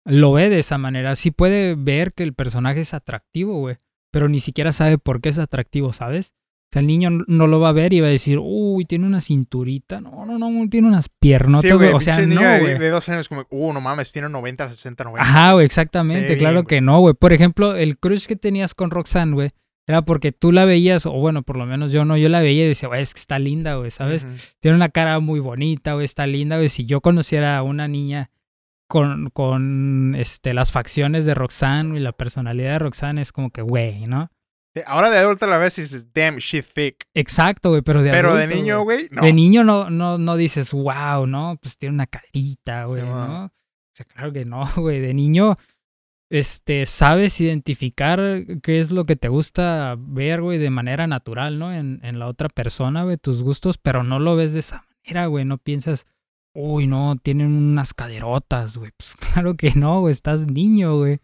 lo ve de esa manera. Sí puede ver que el personaje es atractivo, güey, pero ni siquiera sabe por qué es atractivo, ¿sabes? O sea, el niño no lo va a ver y va a decir, uy, tiene una cinturita. No, no, no, tiene unas piernotas. Sí, güey, o sea, pinche no, niño de, güey. de dos años como, uh, no mames, tiene 90, 60, 90. Ajá, güey, exactamente. Sí, claro güey. que no, güey. Por ejemplo, el crush que tenías con Roxanne, güey, era porque tú la veías, o bueno, por lo menos yo no, yo la veía y decía, güey, es que está linda, güey, ¿sabes? Tiene una cara muy bonita, güey, está linda, güey. Si yo conociera a una niña con, con este, las facciones de Roxanne y la personalidad de Roxanne, es como que, güey, ¿no? Sí, Ahora de adulta la ves y dices, damn, she thick. Exacto, güey, pero de Pero de adulto, niño, güey, no. De niño no, no, no dices, wow, ¿no? Pues tiene una caderita, güey, Sí, ¿no? O sea, claro que no, güey. De niño, este, sabes identificar qué es lo que te gusta ver, güey, de manera natural, ¿no? En, en la otra persona, güey, tus gustos, pero no lo ves de esa manera, güey. No piensas, uy, no, tienen unas caderotas, güey. Pues claro que no, güey, estás niño, güey.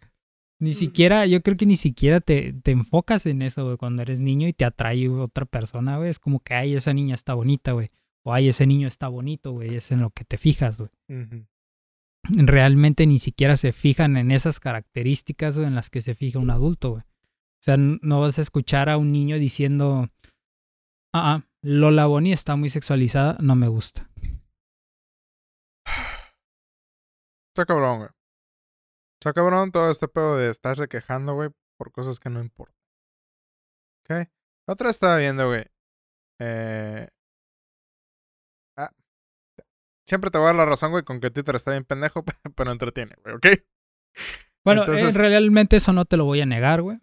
Ni siquiera, yo creo que ni siquiera te, te enfocas en eso, güey, cuando eres niño y te atrae otra persona, güey. Es como que, ay, esa niña está bonita, güey. O ay, ese niño está bonito, güey. Es en lo que te fijas, güey. Realmente ni siquiera se fijan en esas características güey, en las que se fija un adulto, güey. O sea, no vas a escuchar a un niño diciendo, ah, ah, Lola Bonnie está muy sexualizada, no me gusta. Está cabrón, güey. Está cabrón todo este pedo de estarse quejando, güey, por cosas que no importan. ¿Ok? La otra estaba viendo, güey. Eh... Ah. Siempre te voy a dar la razón, güey, con que Twitter está bien pendejo, pero entretiene, güey, ¿ok? Bueno, Entonces- eh, realmente eso no te lo voy a negar, güey.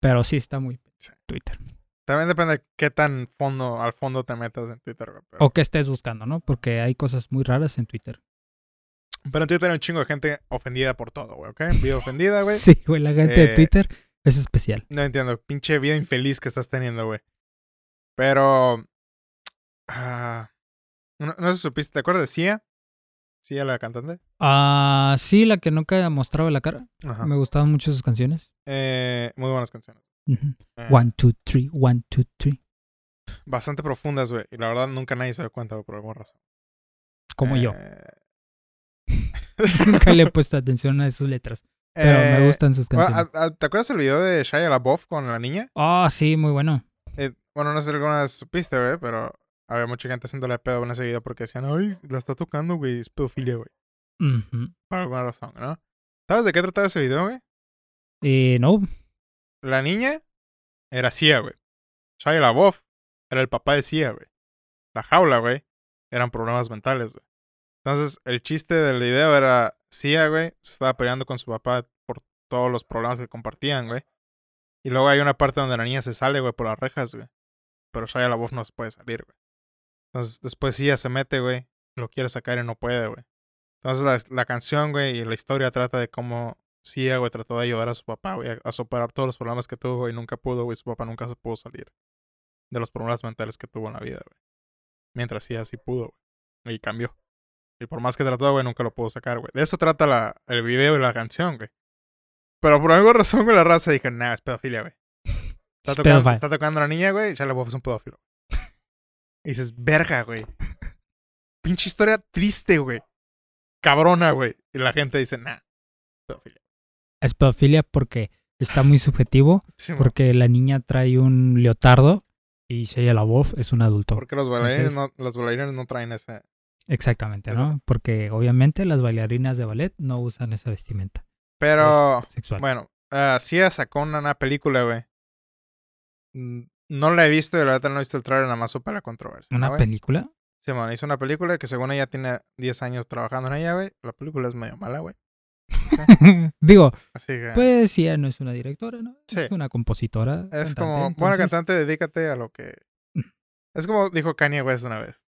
Pero sí está muy Sí. Twitter. También depende de qué tan fondo, al fondo te metas en Twitter, güey. Pero, O que estés buscando, ¿no? Porque hay cosas muy raras en Twitter. Pero en Twitter hay un chingo de gente ofendida por todo, güey, ¿ok? Vida ofendida, güey. Sí, güey, la gente de Eh, Twitter es especial. No entiendo, pinche vida infeliz que estás teniendo, güey. Pero. ah, No, no sé si supiste, ¿te acuerdas de Sia? Sia, la cantante. Ah, sí, la que nunca mostraba la cara. Ajá. Me gustaban mucho sus canciones. Eh, muy buenas canciones. Eh, One, two, three, one, two, three. Bastante profundas, güey. Y la verdad nunca nadie se dio cuenta, güey, por alguna razón. Como yo. Eh, Nunca le he puesto atención a sus letras. Pero eh, me gustan sus canciones. ¿a- a- ¿Te acuerdas el video de Shia LaBeouf con la niña? Ah, sí, muy bueno. Eh, bueno, no sé si alguna vez supiste, güey, pero había mucha gente haciéndole pedo en ese video porque decían, ay, la está tocando, güey, es pedofilia, güey. Ujú. Por alguna razón, ¿no? ¿Sabes de qué trataba ese video, güey? Eh, no, La niña era Sia, güey. Shia LaBeouf era el papá de Sia, güey. La jaula, güey, eran problemas mentales, güey. Entonces, el chiste del video era Sia, güey, se estaba peleando con su papá por todos los problemas que compartían, güey. Y luego hay una parte donde la niña se sale, güey, por las rejas, güey. Pero Shia LaBeouf no se puede salir, güey. Entonces, después Sia se mete, güey, lo quiere sacar y no puede, güey. Entonces, la, la canción, güey, y la historia trata de cómo Sia, güey, trató de ayudar a su papá, güey, a, a superar todos los problemas que tuvo y nunca pudo, güey. Su papá nunca se pudo salir de los problemas mentales que tuvo en la vida, güey. Mientras Sia sí pudo, güey. Y cambió. Y por más que trató, güey, nunca lo pudo sacar, güey. De eso trata la, el video y la canción, güey. Pero por alguna razón, güey, la raza dije, nah, es pedofilia, güey. Está Es tocando, está tocando a la niña, güey, y Shia LaBeouf es un pedófilo. Y dices, verga, güey. Pinche historia triste, güey. Cabrona, güey. Y la gente dice, nah, pedofilia. es pedofilia porque está muy subjetivo. Sí. Porque la niña trae un leotardo y Shia LaBeouf es un adulto. Porque los bailarines, Entonces- no, los bailarines no traen ese. Exactamente. ¿no? Porque obviamente las bailarinas de ballet no usan esa vestimenta Pero, bueno, uh, Sia sacó una, una película, güey. No la he visto y la verdad no he visto el trailer, nada más supe la controversia. ¿Una película? Sí, bueno, hizo una película que según ella tiene 10 años trabajando en ella, güey. La película es medio mala, güey. Digo, Así que pues ella no es una directora, ¿no? Sí. Es una compositora. es cantante, como, bueno, entonces- cantante, dedícate a lo que... Mm. Es como dijo Kanye West una vez.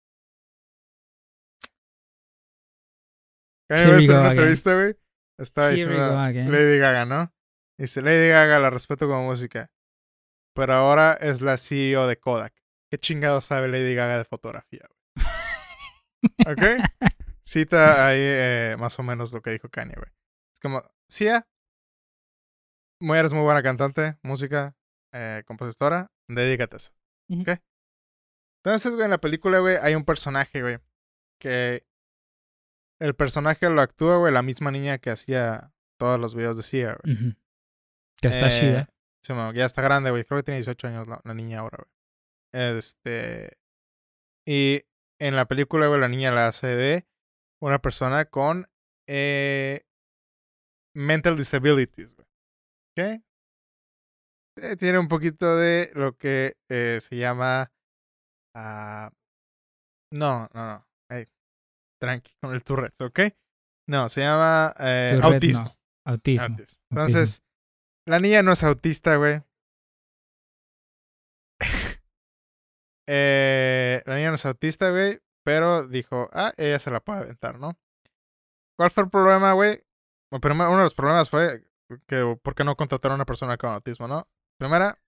Kanye West en una again. entrevista, güey, estaba diciendo. Lady Gaga, ¿no? Dice, Lady Gaga la respeto como música, pero ahora es la CEO de Kodak. ¿Qué chingado sabe Lady Gaga de fotografía, güey? ¿Ok? Cita ahí eh, más o menos lo que dijo Kanye, güey. Es como, Sia, muy, eres muy buena cantante, música, eh, compositora, dedícate a eso. ¿Ok? Entonces, güey, en la película, güey, hay un personaje, güey, que el personaje lo actúa, güey, la misma niña que hacía todos los videos de Sia, güey. Ujú. Que está Eh, chida. sí, ya está grande, güey. Creo que tiene 18 años la, la niña ahora, güey. Este. Y en la película, güey, la niña la hace de una persona con eh, mental disabilities, güey. ¿Ok? Eh, tiene un poquito de lo que eh, se llama. ah, no, no, no. Tranqui, con el Tourette, ¿ok? No, se llama eh, Tourette, autismo. no. Autismo. Autismo. Entonces, la niña no es autista, güey. eh, la niña no es autista, güey. Pero dijo, ah, ella se la puede aventar, ¿no? ¿Cuál fue el problema, güey? Uno de los problemas fue que, ¿por qué no contrataron a una persona con autismo, no? Primera,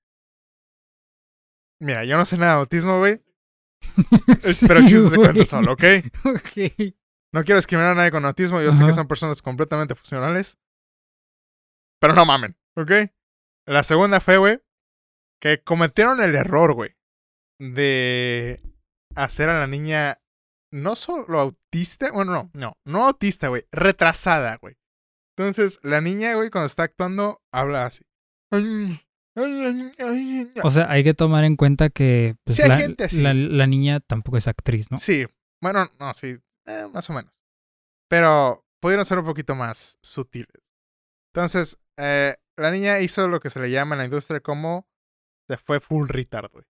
mira, yo no sé nada de autismo, güey. Sí, Pero el chiste se cuenta güey. solo, ¿ok? Ok. No quiero discriminar a nadie con autismo. Yo sé que son personas completamente funcionales. Pero no mamen, ¿ok? La segunda fue, güey, que cometieron el error, güey, de hacer a la niña no solo autista, bueno, no, no, no autista, güey, retrasada, güey. Entonces, la niña, güey, cuando está actuando, habla así. Ay. O sea, hay que tomar en cuenta que pues, Sí la, gente así. la- la niña tampoco es actriz, ¿no? Sí, bueno, no, sí, eh, más o menos. Pero pudieron ser un poquito más sutiles. Entonces, eh, la niña hizo lo que se le llama en la industria como se fue full retard, güey.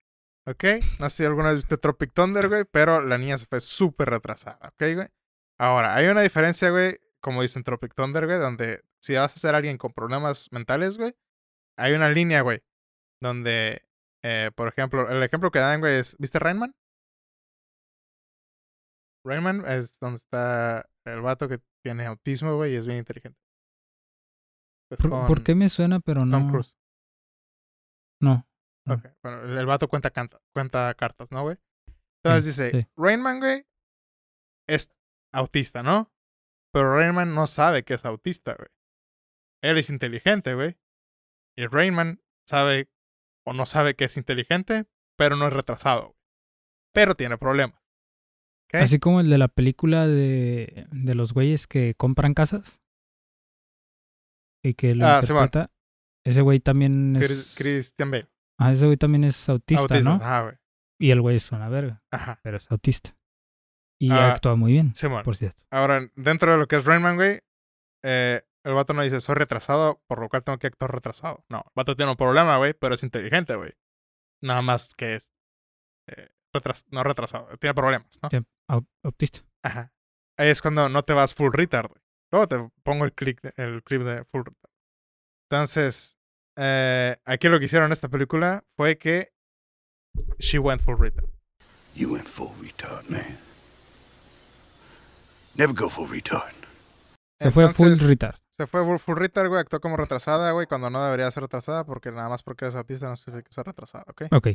¿Ok? No sé si alguna vez viste Tropic Thunder, güey, pero la niña se fue súper retrasada, ¿ok, güey? Ahora, hay una diferencia, güey, como dicen Tropic Thunder, güey, donde si vas a ser alguien con problemas mentales, güey, hay una línea, güey, donde, eh, por ejemplo, el ejemplo que dan, güey, es, ¿viste Rainman? Rayman es donde está el vato que tiene autismo, güey, y es bien inteligente. Pues ¿Por, qué me suena, pero Tom no? Cruise. No. no. Ok, Bueno, el, el vato cuenta, canta, cuenta cartas, ¿no, güey? Entonces Sí, dice, sí. Rainman, güey, es autista, ¿no? Pero Rainman no sabe que es autista, güey. Él es inteligente, güey. Y Rainman sabe o no sabe que es inteligente, pero no es retrasado. Pero tiene problemas. Así como el de la película de, de los güeyes que compran casas. Y que lo Ah, interpreta. ese güey también es. Chris- Christian Bale. Ah, ese güey también es autista, autista. ¿no? Ajá, güey. Y el güey es una verga, Ajá. pero es autista. Y Ah, actúa muy bien, Simón. por cierto. Ahora, dentro de lo que es Rainman, güey, eh, el vato no dice soy retrasado, por lo cual tengo que actuar retrasado. No, el vato tiene un problema, güey, pero es inteligente, güey. Nada más que es eh, retras- no retrasado, tiene problemas, ¿no? Autista. Ajá. Ahí es cuando no te vas full retard, güey. Luego te pongo el clip de, el clip de full retard. Entonces, eh, aquí lo que hicieron en esta película fue que she went full retard. You went full retard, man. Never go full retard. Se fue full Entonces, retard. Se fue retard, güey. Actuó como retrasada, güey, cuando no debería ser retrasada porque nada más porque eres autista no significa que ser retrasada, ¿ok? Ok.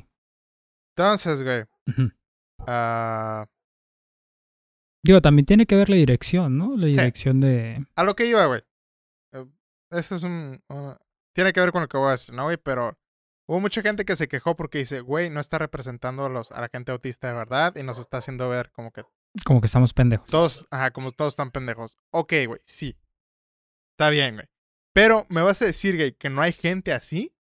Entonces, güey, ah, Digo, también tiene que ver la dirección, ¿no? La Sí. dirección de. a lo que iba, güey. Este es un... uh, tiene que ver con lo que voy a decir, ¿no, güey? Pero hubo mucha gente que se quejó porque dice, güey, no está representando a, los, a la gente autista de verdad y nos está haciendo ver como que Como que estamos pendejos. todos, ajá, como todos están pendejos. Ok, güey, sí. Está bien, güey. Pero, ¿me vas a decir, güey, que no hay gente así?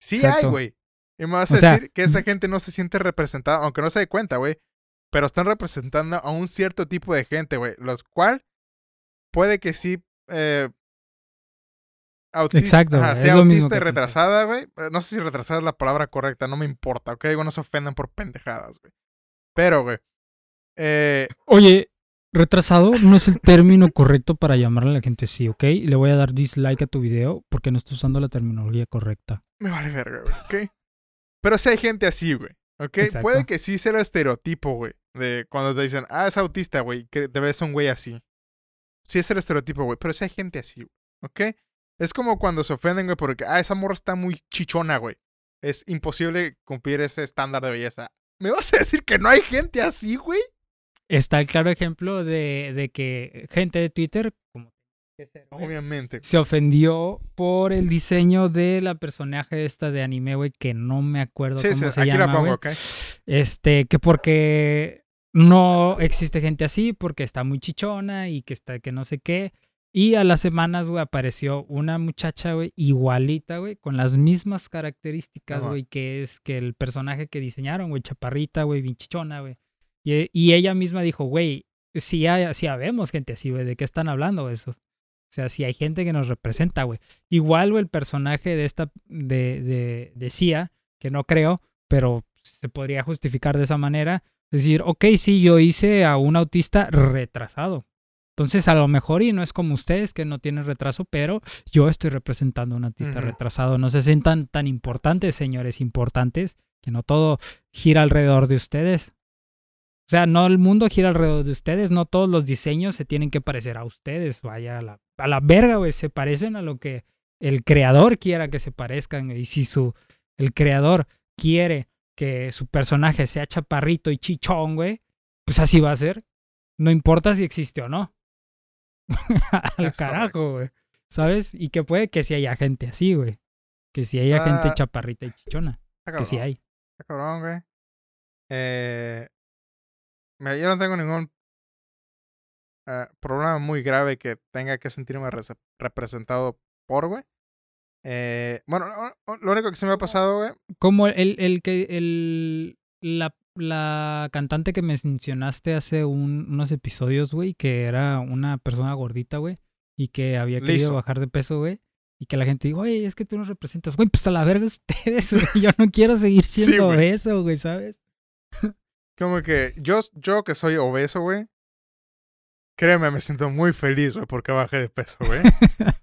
Sí hay, güey. Y me vas O a sea, decir que esa gente no se siente representada, aunque no se dé cuenta, güey. Pero están representando a un cierto tipo de gente, güey. Los cual puede que sí. Eh, autista, Exacto, ajá, sea autista y retrasada, güey. No sé si retrasada es la palabra correcta, no me importa, ¿ok? Digo, no se ofendan por pendejadas, güey. Pero, güey. Eh, Oye, retrasado no es el término correcto para llamarle a la gente así, ¿ok? Le voy a dar dislike a tu video porque no estás usando la terminología correcta. Me vale verga, güey, ¿ok? Pero si hay gente así, güey, ¿ok? Exacto. Puede que sí sea el estereotipo, güey, de cuando te dicen, ah, es autista, güey, que te ves un güey así. Sí es el estereotipo, güey, pero si hay gente así, güey, ¿ok? Es como cuando se ofenden, güey, porque, ah, esa morra está muy chichona, güey. Es imposible cumplir ese estándar de belleza. ¿Me vas a decir que no hay gente así, güey? Está el claro ejemplo de, de que gente de Twitter, como Obviamente. se ofendió por el diseño de la personaje esta de anime, güey, que no me acuerdo Sí, cómo sí, se aquí llama, la pongo, güey. ¿ok? Este, que porque no existe gente así, porque está muy chichona y que está que no sé qué. Y a las semanas, güey, apareció una muchacha, güey, igualita, güey, con las mismas características, güey, que es que el personaje que diseñaron, güey, chaparrita, güey, bien chichona, güey. Y, y ella misma dijo, güey, sí, hay, sí habemos gente así, güey, ¿de qué están hablando eso? O sea, sí hay gente que nos representa, güey. Igual, el personaje de esta, de, de, de Cia, que no creo, pero se podría justificar de esa manera. Decir, ok, sí, yo hice a un autista retrasado. Entonces, a lo mejor, y no es como ustedes que no tienen retraso, pero yo estoy representando a un autista retrasado. No se sientan tan importantes, señores importantes, que no todo gira alrededor de ustedes. O sea, no el mundo gira alrededor de ustedes, no todos los diseños se tienen que parecer a ustedes. Vaya a la, a la verga, güey, se parecen a lo que el creador quiera que se parezcan. Y si su, el creador quiere que su personaje sea chaparrito y chichón, güey, pues así va a ser. No importa si existe o no. Al carajo, güey. ¿Sabes? Y que puede que sí haya gente así, güey. Que sí haya gente Ah, chaparrita y chichona. Que sí cabrón. hay. Está cabrón, güey. Eh, mira, yo no tengo ningún eh, problema muy grave que tenga que sentirme rese- representado por, güey. Eh, bueno, no- no, lo único que se me ha pasado, güey. Como el, el que el la, la cantante que mencionaste hace un- unos episodios, güey, que era una persona gordita, güey, y que había querido Listo. bajar de peso, güey. Y que la gente dijo, oye, es que tú nos representas, güey, pues a la verga ustedes, güey. Yo no quiero seguir Sí, siendo güey. eso, güey, ¿sabes? Como que yo, yo que soy obeso, güey. Créeme, me siento muy feliz, güey, porque bajé de peso, güey.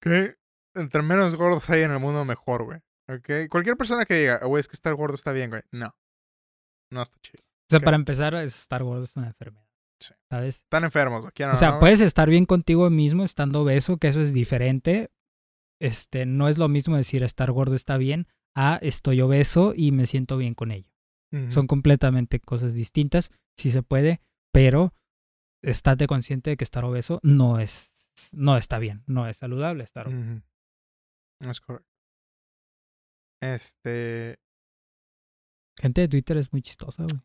que entre menos gordos hay en el mundo, mejor, güey. ¿Ok? Cualquier persona que diga, güey, es que estar gordo está bien, güey. No. No está chido. O sea, para empezar, estar gordo es una enfermedad. Sí. ¿Sabes? Están enfermos, güey. quieran O sea, no, puedes estar bien contigo mismo estando obeso, que eso es diferente. Este, no es lo mismo decir estar gordo está bien a estoy obeso y me siento bien con ello. Son completamente cosas distintas. Si se puede, Pero estate consciente de que estar obeso no es, no está bien, no es saludable estar obeso. Es correcto. Este. Gente de Twitter es muy chistosa, güey.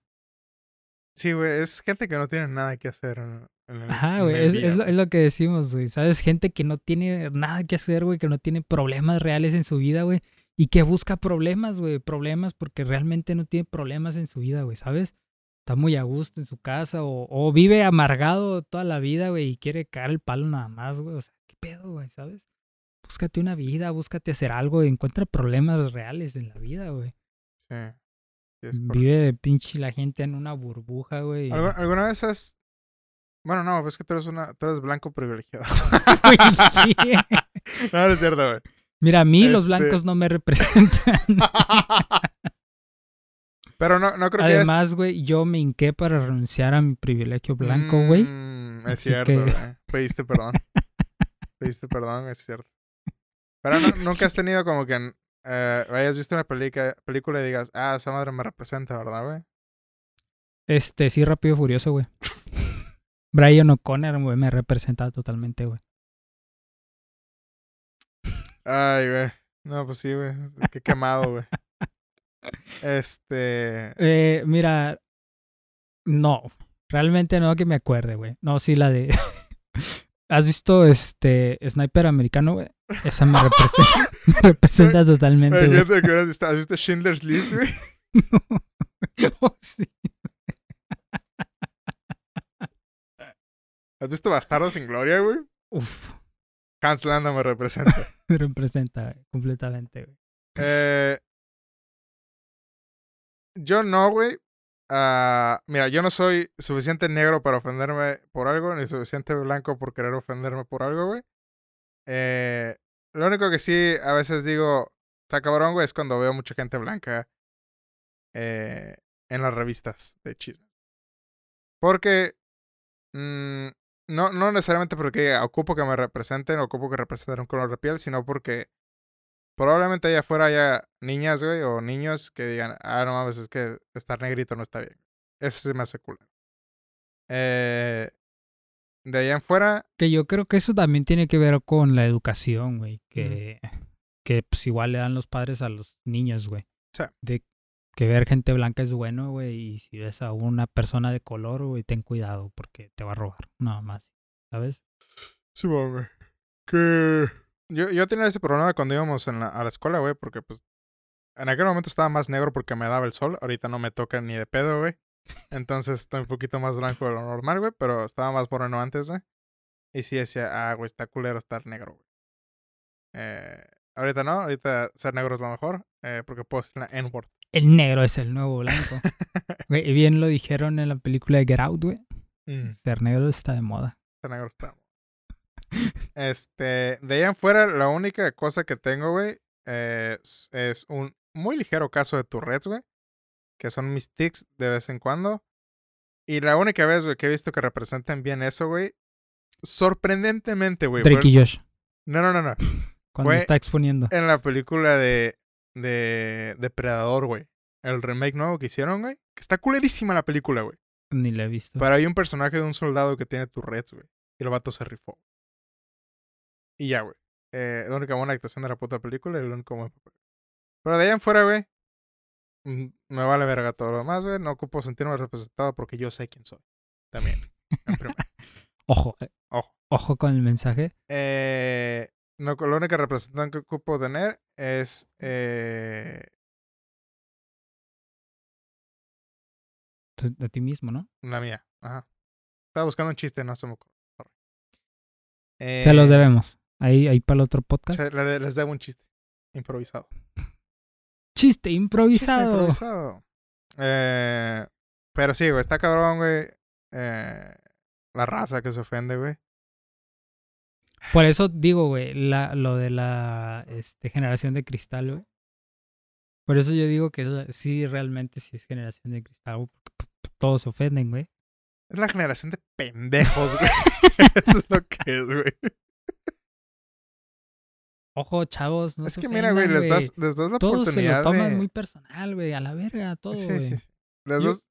Sí, güey, es gente que no tiene nada que hacer en, el, Ajá, es, es güey. es lo que decimos, güey. ¿Sabes? Gente que no tiene nada que hacer, güey, que no tiene problemas reales en su vida, güey. Y que busca problemas, güey. Problemas porque realmente no tiene problemas en su vida, güey, ¿sabes? Está muy a gusto en su casa o, o vive amargado toda la vida, güey, y quiere caer el palo nada más, güey. O sea, ¿qué pedo, güey? ¿Sabes? Búscate una vida, búscate hacer algo, encuentra problemas reales en la vida, güey. Sí. es. Vive de pinche la gente en una burbuja, güey. y- ¿Algu- ¿Alguna vez has.? Bueno, no, pues que tú eres, una, tú eres blanco privilegiado. No, no es cierto, güey. Mira, a mí los Este- blancos no me representan. Pero no, no creo que Además, güey, yo me hinqué para renunciar a mi privilegio blanco, güey. Mm, es cierto, que- güey. Pediste perdón. Pediste perdón, es cierto. Pero no- nunca has tenido como que eh, hayas visto una película y digas, ah, esa madre me representa, ¿verdad, güey? Este, sí, rápido y furioso, güey. Brian O'Connor, güey, me representa totalmente, güey. Ay, güey. No, pues sí, güey. Qué quemado, güey. Este. Eh, mira, no, realmente no que me acuerde, güey. No, sí, la de... ¿Has visto este Sniper americano, güey? Esa me representa, me representa totalmente, güey. está- ¿Has visto Schindler's List, güey? Oh, sí. ¿Has visto Bastardo sin Gloria, güey? Uf, Hans Landa me representa. me representa completamente, güey. Eh, yo no, güey. Ah, mira, yo no soy suficiente negro para ofenderme por algo, ni suficiente blanco por querer ofenderme por algo, güey. Eh, lo único que sí a veces digo, está cabrón, güey, es cuando veo mucha gente blanca eh, en las revistas de chisme. Porque mm, no, no necesariamente porque ocupo que me representen, ocupo que representen un color de piel, sino porque probablemente allá afuera haya niñas, güey, o niños que digan, ah, no mames, es que estar negrito no está bien. Eso sí me hace culero. Eh, de allá en fuera, Que yo creo que eso también tiene que ver con la educación, güey. Que, que pues igual le dan los padres a los niños, güey. Sí. De que ver gente blanca es bueno, güey. Y si ves a una persona de color, güey, ten cuidado porque te va a robar. Nada más. ¿Sabes? Sí, güey. Que. Yo, yo tenía ese problema cuando íbamos en la- a la escuela, güey, porque pues. En aquel momento estaba más negro porque me daba el sol. Ahorita no me toca ni de pedo, güey. Entonces estoy un poquito más blanco de lo normal, güey, pero estaba más moreno antes, güey. Y sí decía, ah, güey, está culero estar negro, güey. Eh, ahorita no, ahorita ser negro es lo mejor, eh, porque puedo decir la N-word. El negro es el nuevo blanco. Güey, y bien lo dijeron en la película de Get Out, güey. Mm. Ser negro está de moda. Este negro está. Este, de ahí en fuera, la única cosa que tengo, güey, es, es un muy ligero caso de Tourette's, güey. Que son mis tics de vez en cuando. Y la única vez, güey, que he visto que representan bien eso, güey. Sorprendentemente, güey. Drake y Josh, No, no, no, no. cuando está exponiendo. En la película de, de Depredador, güey. El remake nuevo que hicieron, güey. Que está culerísima la película, güey. Ni la he visto. Pero hay un personaje de un soldado que tiene Tourette's, güey. Y el vato se rifó. Y ya, güey. Eh, la única buena actuación de la puta película y el único buen papel. Pero de allá en fuera, güey. mm, Me vale verga todo lo demás, güey. No ocupo sentirme representado porque yo sé quién soy. También. en. Ojo, eh, Ojo. ojo con el mensaje. Eh, no, la única representación que ocupo tener es. Eh, De, ti mismo, ¿no? la mía. Ajá. Estaba buscando un chiste, no se me ocurre. Se los Eh, debemos. Ahí, ahí para el otro podcast. Les debo un chiste. Improvisado. Chiste Chiste improvisado. improvisado. Eh, pero sí, güey, está cabrón, güey. Eh, la raza que se ofende, güey. Por eso digo, güey, la, lo de la este, generación de cristal, güey. Por eso yo digo que sí, realmente sí es generación de cristal, güey, porque p- p- todos se ofenden, güey. Es la generación de pendejos, güey. Eso es lo que es, güey. Ojo, chavos, no es se que mira, güey, les das, les das la Todos se lo oportunidad toman de... muy personal, güey, a la verga, todo, Sí, güey. sí, sí. Les Yo- das...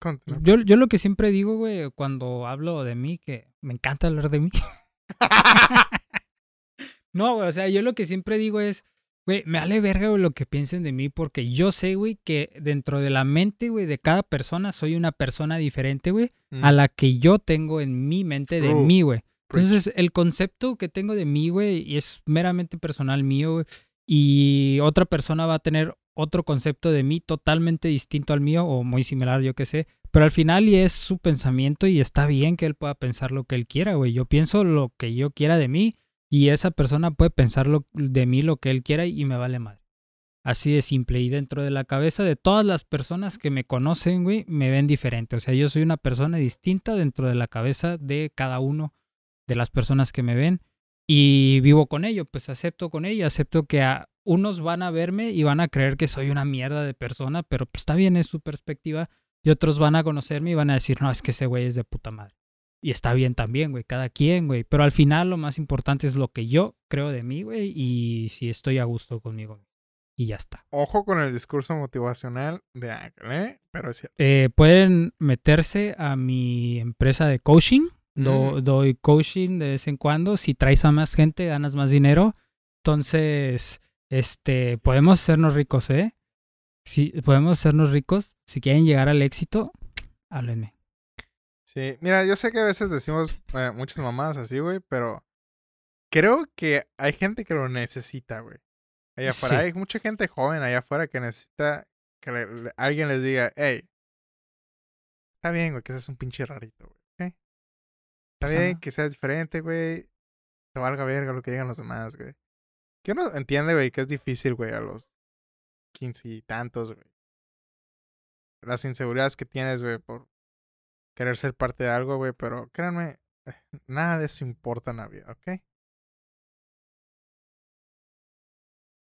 Continúa. Yo, yo lo que siempre digo, güey, cuando hablo de mí, que me encanta hablar de mí. no, güey, o sea, yo lo que siempre digo es, güey, me vale verga, güey, lo que piensen de mí, porque yo sé, güey, que dentro de la mente, güey, de cada persona soy una persona diferente, güey, a Mm, la que yo tengo en mi mente de True. mí, güey. Entonces, el concepto que tengo de mí, güey, es meramente personal mío, güey. Y otra persona va a tener otro concepto de mí totalmente distinto al mío o muy similar, yo qué sé. Pero al final y es su pensamiento y está bien que él pueda pensar lo que él quiera, güey. Yo pienso lo que yo quiera de mí y esa persona puede pensar lo- de mí lo que él quiera y me vale madre. Así de simple. Y dentro de la cabeza de todas las personas que me conocen, güey, me ven diferente. O sea, yo soy una persona distinta dentro de la cabeza de cada uno de las personas que me ven y vivo con ello, pues acepto con ello, acepto que a unos van a verme y van a creer que soy una mierda de persona, pero pues está bien, es su perspectiva, y otros van a conocerme y van a decir, no, es que ese güey es de puta madre. Y está bien también, güey, cada quien, güey, pero al final lo más importante es lo que yo creo de mí, güey, y si estoy a gusto conmigo. Y ya está. Ojo con el discurso motivacional de Ángel, ¿eh? Pero es cierto. Eh, pueden meterse a mi empresa de coaching. Do- Mm. Doy coaching de vez en cuando. Si traes a más gente, ganas más dinero. Entonces, este, podemos hacernos ricos, ¿eh? Si podemos hacernos ricos. Si quieren llegar al éxito, háblenme. Sí, mira, yo sé que a veces decimos eh, muchas mamadas así, güey, pero creo que hay gente que lo necesita, güey. Allá afuera, Sí. hay mucha gente joven allá afuera que necesita que le- le- alguien les diga, hey, está bien, güey, que seas un pinche rarito, güey, ¿ok? Está bien que seas diferente, güey, te valga verga lo que digan los demás, güey. Que uno entiende, güey, que es difícil, güey, a los quince y tantos, güey. Las inseguridades que tienes, güey, por querer ser parte de algo, güey, pero créanme, eh, nada de eso importa en la vida, ¿ok?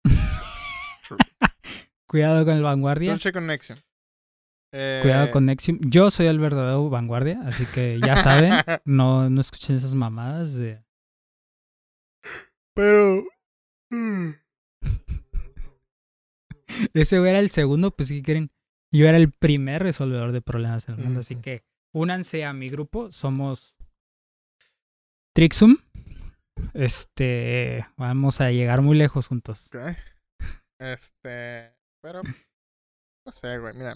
Cuidado con el vanguardia. Connection. Cuidado Eh, con Nexium. Yo soy el verdadero vanguardia, así que ya saben, no, no escuchen esas mamadas de... Pero... mm, Ese güey era el segundo, pues ¿qué quieren? Yo era el primer resolvedor de problemas en el mundo, así que únanse a mi grupo, somos Trixum. Este, vamos a llegar muy lejos juntos. Este... Pero... No sé, güey, mira.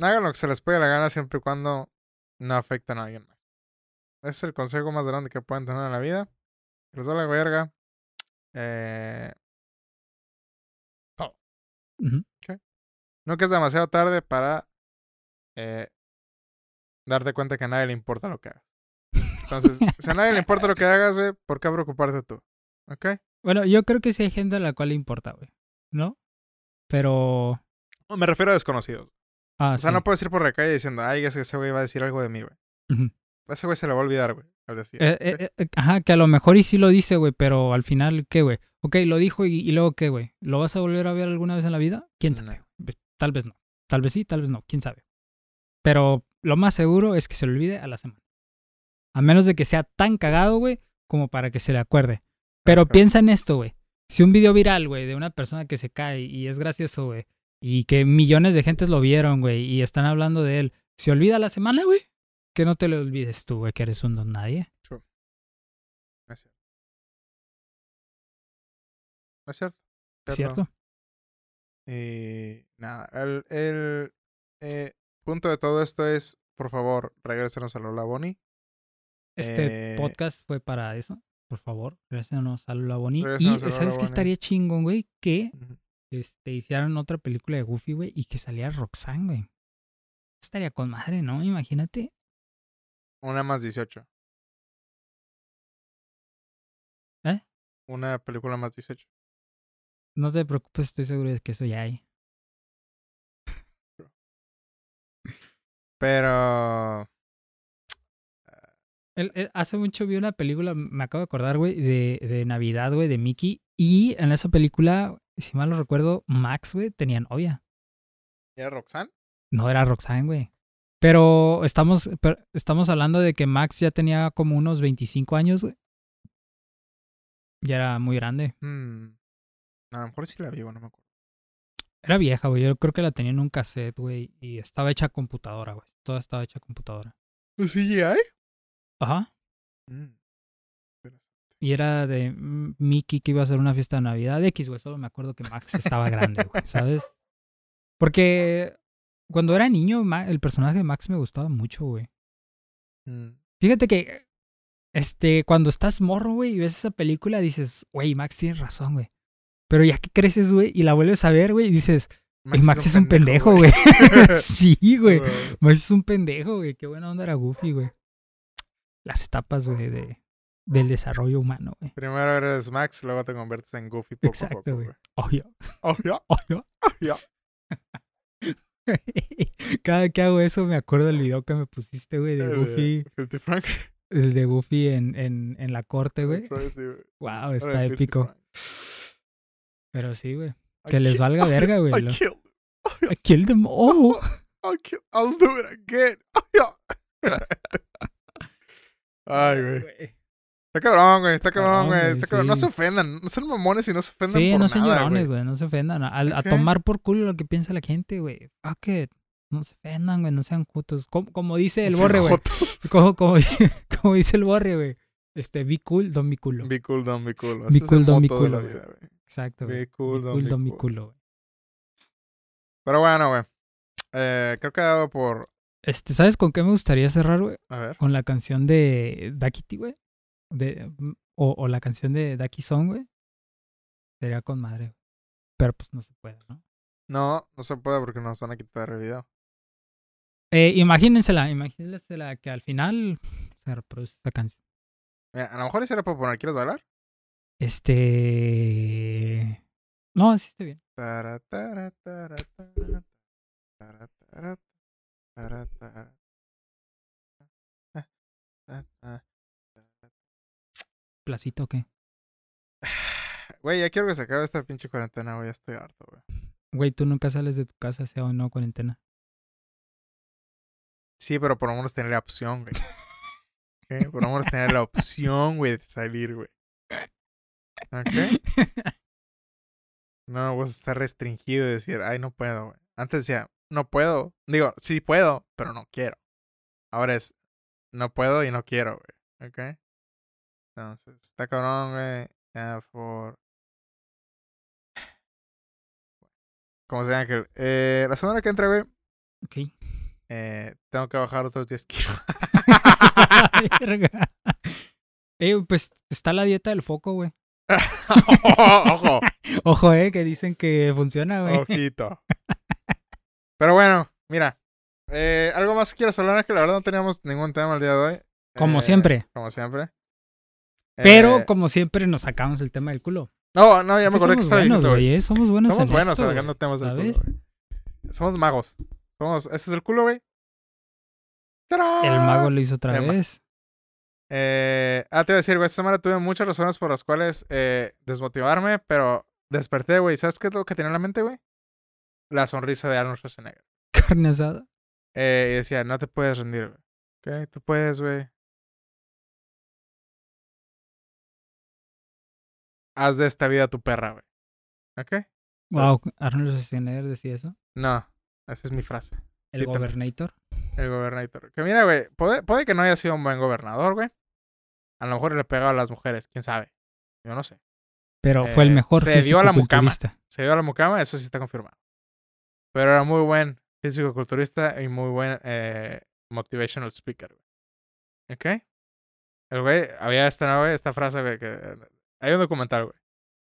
Hagan lo que se les pegue la gana siempre y cuando no afecten a alguien más. Ese es el consejo más grande que pueden tener en la vida. Les da la verga. Eh, Ujú. Nunca es demasiado tarde para eh, darte cuenta que a nadie le importa lo que hagas. Entonces, si a nadie le importa lo que hagas, güey, ¿por qué preocuparte tú? ¿Ok? Bueno, yo creo que sí hay gente a la cual le importa, güey, ¿no? Pero... Me refiero a desconocidos. Ah, O sea, sí. no puedes ir por la calle diciendo, ay, es que ese güey va a decir algo de mí, güey. A ese güey se le va a olvidar, güey, al decir. Eh, eh, eh, ajá, que a lo mejor y sí lo dice, güey, pero al final, ¿qué, güey? Ok, lo dijo y, y luego, ¿qué, güey? ¿Lo vas a volver a ver alguna vez en la vida? ¿Quién sabe? No. Tal vez no. Tal vez sí, tal vez no. ¿Quién sabe? Pero lo más seguro es que se le olvide a la semana. A menos de que sea tan cagado, güey, como para que se le acuerde. Pero piensa en esto, güey. Si un video viral, güey, de una persona que se cae y es gracioso, güey, y que millones de gentes lo vieron, güey, y están hablando de él, ¿se olvida a la semana, güey? Que no te lo olvides tú, güey, que eres un don nadie. No es cierto. No es cierto. ¿Cierto? Y nada, el, el eh, punto de todo esto es, por favor, regrésenos a Lola Bonnie. Este Eh, podcast fue para eso. Por favor, regrésenos a Lola Bonnie. Y Regrésenos a Lola ¿sabes Bonnie. estaría chingón, güey? Que este, hicieran otra película de Goofy, güey, y que saliera Roxanne, güey. Estaría con madre, ¿no? Imagínate. Una más 18. ¿Eh? Una película más 18. No te preocupes, estoy seguro de que eso ya hay. Pero... El- el- hace mucho vi una película, me acabo de acordar, güey, de, de Navidad, güey, de Mickey. Y en esa película, si mal no recuerdo, Max, güey, tenía novia. ¿Era Roxanne? No era Roxanne, güey. Pero estamos, pero estamos hablando de que Max ya tenía como unos 25 años, güey. Ya era muy grande. Hmm. A lo mejor sí la vi, no me acuerdo. Era vieja, güey. Yo creo que la tenía en un cassette, güey. Y estaba hecha computadora, güey. Toda estaba hecha computadora. ¿CGI? Ajá. Mm. Y era de mm, Mickey que iba a hacer una fiesta de Navidad. X, güey. Solo me acuerdo que Max estaba grande, güey. ¿Sabes? Porque cuando era niño, el personaje de Max me gustaba mucho, güey. Mm. Fíjate que, este, cuando estás morro, güey, y ves esa película, dices, güey, Max tiene razón, güey. Pero ya que creces, güey, y la vuelves a ver, güey, y dices, "Ey, Max, es un pendejo, güey. sí, güey. Max es un pendejo, güey. Qué buena onda era Goofy, güey. Las etapas, güey, de, del desarrollo humano, güey. Primero eres Max, luego te conviertes en Goofy poco a Exacto, poco, güey. Obvio, Oh, ya, obvio. Cada que hago eso me acuerdo del video que me pusiste, güey, de El Goofy. Filthy Frank. El de Goofy en, en, en la corte, güey. Wow, está de épico. Pero sí, güey. Que les valga verga, güey. I killed. I killed them all. Kill- I'll do it again. Ay, güey. Está cabrón, güey. Está cabrón, güey. Está cabrón. No se ofendan. No sean mamones y no se ofendan Sí, por no sean nada, llorones, güey. No se ofendan. A, tomar por culo lo que piensa la gente, güey. Fuck it. No se ofendan, güey. No sean putos. Como, como dice el Sean borre, güey. Como, como, como dice el borre, güey. Este, be cool, don't be culo. Be cool, don't be cool. Be cool, cool, vida, güey. Exacto, güey. Be cool, Be cool, be cool. culo, güey. Pero bueno, güey. Eh, creo que ha dado por. Este, ¿sabes con qué me gustaría cerrar, güey? A ver. Con la canción de Dakiti, güey. De, mm, o, o la canción de Daki Song, güey. Sería con madre. Pero pues no se puede, ¿no? No, no se puede porque nos van a quitar el video. Eh, imagínensela, imagínensela que al final se reproduce esta canción. Mira, a lo mejor sí la puedo poner. ¿Quieres bailar? Este. No, sí está bien. Placito, ¿o qué? Güey, ya quiero que se acabe esta pinche cuarentena, güey. Ya estoy harto, güey. Güey, tú nunca sales de tu casa, sea o no cuarentena. Sí, pero por lo menos tener la opción, güey. Por lo menos tener la opción, güey, de salir, güey. ¿Ok? No vas a estar restringido y decir, ay, no puedo, güey. Antes decía, no puedo. Digo, sí puedo, pero no quiero. Ahora es, no puedo y no quiero, güey. ¿Ok? Entonces, está cabrón, güey. Ya por... Como sea, Ángel. Eh, la semana que entra, güey, Ok. eh, tengo que bajar otros 10 kilos. Eh, pues está la dieta del foco, güey. Ojo, Ojo, eh, que dicen que funciona, güey. ojito. Pero bueno, mira. eh, algo más que quieras hablar, que la verdad no teníamos ningún tema el día de hoy. Como Eh, siempre. Como siempre. Pero Eh, como siempre nos sacamos el tema del culo. No, no, ya me acordé que estaba buenos, diciendo, güey. Somos buenos Somos en buenos esto, sacando temas del culo. Somos magos. Somos, ese es el culo, güey. ¡Tarán! El mago lo hizo otra vez. Eh, ah, te iba a decir, güey, esta semana tuve muchas razones por las cuales eh, desmotivarme, pero desperté, güey. ¿Sabes qué es lo que tenía en la mente, güey? La sonrisa de Arnold Schwarzenegger. Carne asada. Eh, y decía, no te puedes rendir, güey. Ok, tú puedes, güey. Haz de esta vida tu perra, güey. ¿Ok? Wow, Arnold Schwarzenegger decía eso. No, esa es mi frase. El gobernator. El gobernador. Que mira, güey, puede, puede que no haya sido un buen gobernador, güey. A lo mejor le pegaba a las mujeres, quién sabe. Yo no sé. Pero fue el Eh, mejor se dio a la mucama. Se dio a la mucama, eso sí está confirmado. Pero era muy buen físico-culturista y muy buen eh, motivational speaker, güey. ¿Ok? El güey, había esta, güey, esta frase, güey, que... Hay un documental, güey.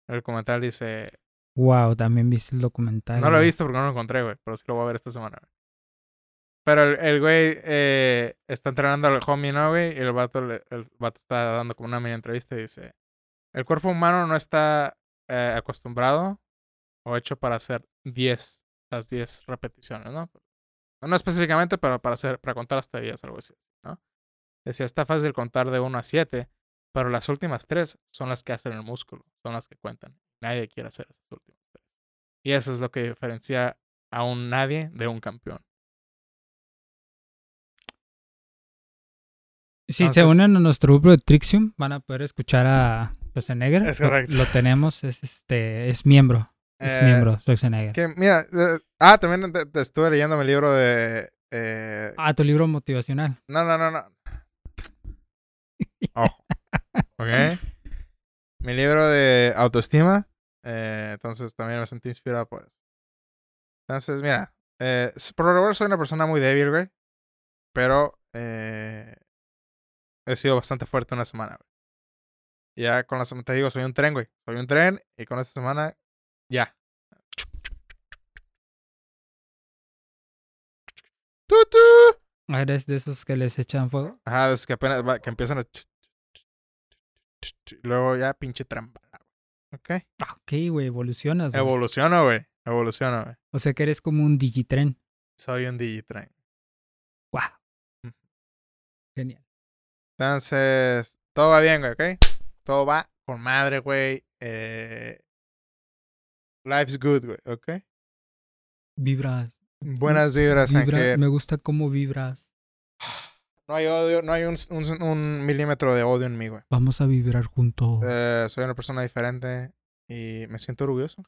El documental dice... Wow, también viste el documental. No lo he visto porque no lo encontré, güey. Pero sí lo voy a ver esta semana, güey. Pero el, el güey eh, está entrenando al homie, ¿no, güey? Y el vato, le- el vato está dando como una mini entrevista y dice... El cuerpo humano no está eh, acostumbrado o hecho para hacer 10, las 10 repeticiones, ¿no? No específicamente, pero para hacer, para contar hasta 10, algo así, ¿no? Decía, está fácil contar de 1 a 7, pero las últimas 3 son las que hacen el músculo, son las que cuentan. Nadie quiere hacer esas últimas 3. Y eso es lo que diferencia a un nadie de un campeón. Si se unen a nuestro grupo de Trixium, van a poder escuchar a Schwarzenegger. Es correcto. Lo, tenemos, es este, es miembro. Es Eh, miembro, Schwarzenegger. Que, mira, eh, ah, también te, te estuve leyendo mi libro de... eh, Ah, tu libro motivacional. no, no, no, no. Ojo. ¿Ok? Mi libro de autoestima. eh, entonces también me sentí inspirado por eso. Entonces, mira. Eh, por lo regular soy una persona muy débil, güey. Pero eh, he sido bastante fuerte una semana, güey. Ya con la semana, te digo, soy un tren, güey. Soy un tren y con esta semana, ya. ¡Tutu! Ah, ¿Eres de esos que les echan fuego? Ajá, es que apenas va- que empiezan a... ch- Luego ya pinche trampa. ¿Ok? Ah, ok, güey, evolucionas. güey. Evoluciono, güey. Evoluciono, güey. O sea que eres como un digitren. Soy un Digitren. ¡Wow! Genial. Entonces, todo va bien, güey, ¿ok? Todo va con madre, güey. Eh, life's good, güey, ¿ok? Vibras. Buenas vibras, Vibra- Ángel. Me gusta cómo vibras. No hay odio, no hay un, un- un milímetro de odio en mí, güey. Vamos a vibrar juntos. Eh, soy una persona diferente y me siento orgulloso.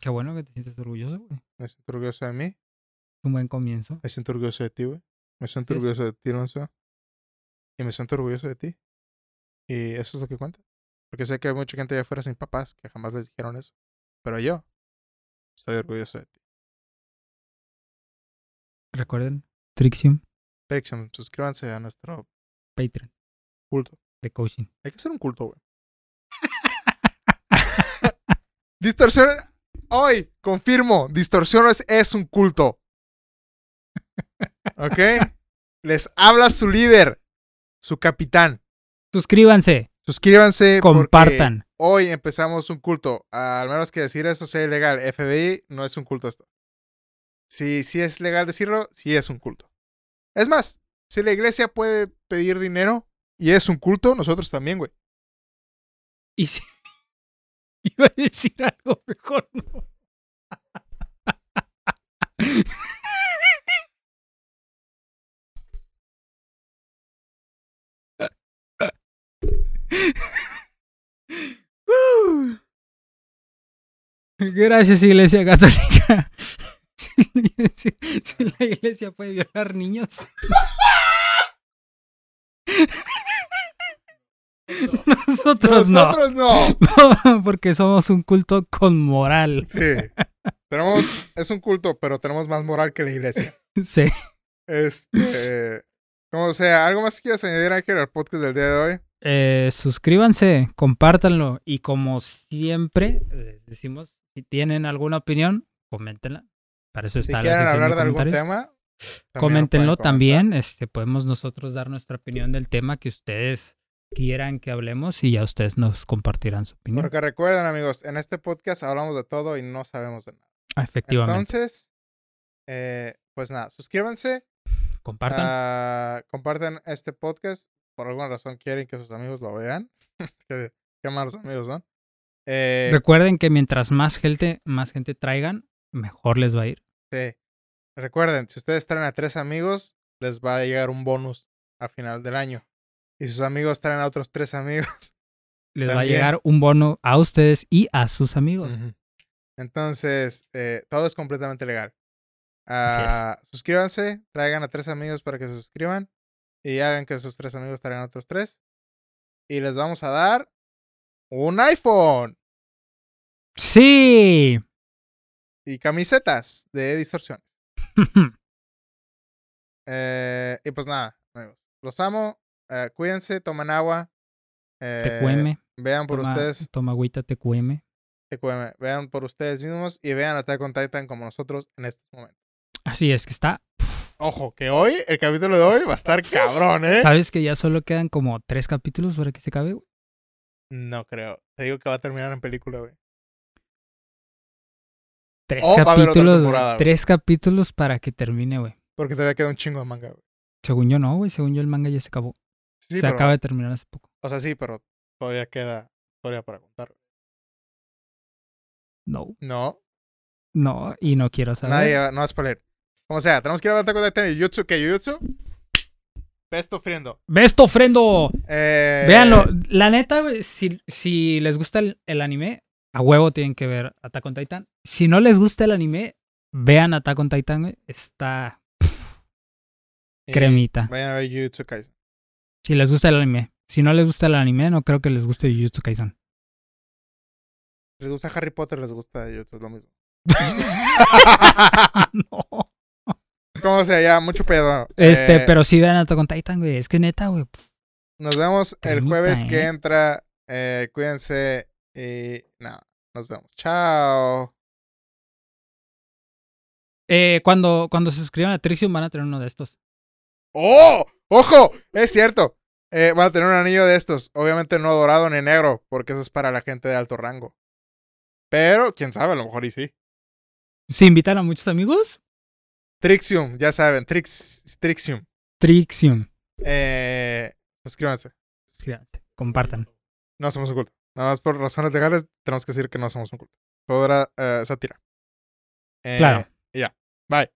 Qué bueno que te sientes orgulloso, güey. Me siento orgulloso de mí. Un buen comienzo. Me siento orgulloso de ti, güey. Me siento orgulloso de ti, Alonso. Y me siento orgulloso de ti. Y eso es lo que cuenta. Porque sé que hay mucha gente allá afuera sin papás que jamás les dijeron eso. Pero yo estoy orgulloso de ti. Recuerden, Trixium, Suscríbanse a nuestro Patreon culto. de coaching. Hay que hacer un culto, güey. Distorsiones. Hoy, confirmo, Distorsiones es un culto. ¿Ok? Les habla su líder, su capitán. Suscríbanse, Suscríbanse. compartan. Hoy empezamos un culto. Al menos que decir eso sea ilegal. FBI no es un culto esto. Si, si es legal decirlo, sí es un culto. Es más, si la iglesia puede pedir dinero y es un culto, nosotros también, güey. Y si... Iba a decir algo mejor, no. Uh. Gracias, Iglesia Católica. Si, si la iglesia puede violar niños. Nosotros no. Nosotros no. No, porque somos un culto con moral. Sí. Tenemos, es un culto, pero tenemos más moral que la iglesia. Sí. Este, como sea, ¿algo más que quieras añadir, Ángel, al podcast del día de hoy? Eh, suscríbanse, compártanlo y como siempre les decimos, si tienen alguna opinión, coméntenla. Para eso Si está la quieren sección hablar de algún comentarios. tema, Coméntenlo también. Este, podemos nosotros dar nuestra opinión del tema que ustedes quieran que hablemos y ya ustedes nos compartirán su opinión. Porque recuerden, amigos, en este podcast hablamos de todo y no sabemos de nada. Efectivamente. Entonces, eh, pues nada, suscríbanse, Compartan. ah, compartan este podcast. Por alguna razón quieren que sus amigos lo vean. qué, qué malos amigos son. Eh, Recuerden que mientras más gente, más gente traigan, mejor les va a ir. sí. Recuerden, si ustedes traen a tres amigos, les va a llegar un bonus a final del año. Y sus amigos traen a otros tres amigos, Les va a llegar un bono a ustedes y a sus amigos. Entonces, eh, todo es completamente legal. Ah, suscríbanse, traigan a tres amigos para que se suscriban y hagan que sus tres amigos traigan a otros tres. Y les vamos a dar un iPhone Sí. Y camisetas de distorsiones. Eh, y pues nada, amigos. Los amo. eh, cuídense, tomen agua. eh, TQM. Vean por Toma, ustedes. toma agüita TQM. TQM, Vean por ustedes mismos y vean Attack on Titan como nosotros en estos momentos. Así es que está. Ojo, que hoy, el capítulo de hoy va a estar cabrón, ¿eh? ¿Sabes que ya solo quedan como tres capítulos para que se acabe? güey? No creo. Te digo que va a terminar en película, güey. Tres Oh, capítulos. Tres capítulos para que termine, güey. Porque todavía queda un chingo de manga, güey. Según yo no, güey. Según yo el manga ya se acabó. Sí, se pero- acaba de terminar hace poco. O sea, sí, pero todavía queda historia para contar. No, No, no. Y no quiero saber. nadie, no es spoiler. Como sea, tenemos que ir a Attack on Titan y Jutsu, que Jutsu. Pesto friendo. ¡Besto, ofrendo! Eh, Véanlo. La neta, si, si les gusta el, el anime, a huevo tienen que ver Attack on Titan. Si no les gusta el anime, vean Attack on Titan, güey. Está Y cremita. Vayan a ver Jujutsu Kaisen. Si les gusta el anime. Si no les gusta el anime, no creo que les guste Jujutsu Kaisen. Si les gusta Harry Potter, les gusta Jujutsu, es lo mismo. no. ¿Cómo sea? Ya, mucho pedo. Este, Eh, pero sí vean Attack on Titan, güey. Es que neta, güey. Nos vemos el jueves que ¿eh? entra. Eh, cuídense y nada, nos vemos. Chao. Eh, cuando, cuando se suscriban a Trixium van a tener uno de estos. ¡Oh! ¡Ojo! Es cierto. Eh, van a tener un anillo de estos. Obviamente no dorado ni negro, porque eso es para la gente de alto rango. Pero, quién sabe, a lo mejor y sí. ¿Se invitan a muchos amigos? Trixium, ya saben, Trix, Trixium. Trixium. Eh, suscríbanse. Suscríbanse, compartan. No somos un culto. Nada más por razones legales tenemos que decir que no somos un culto. Todo era eh, sátira. Eh, Claro. y Ya. Bye.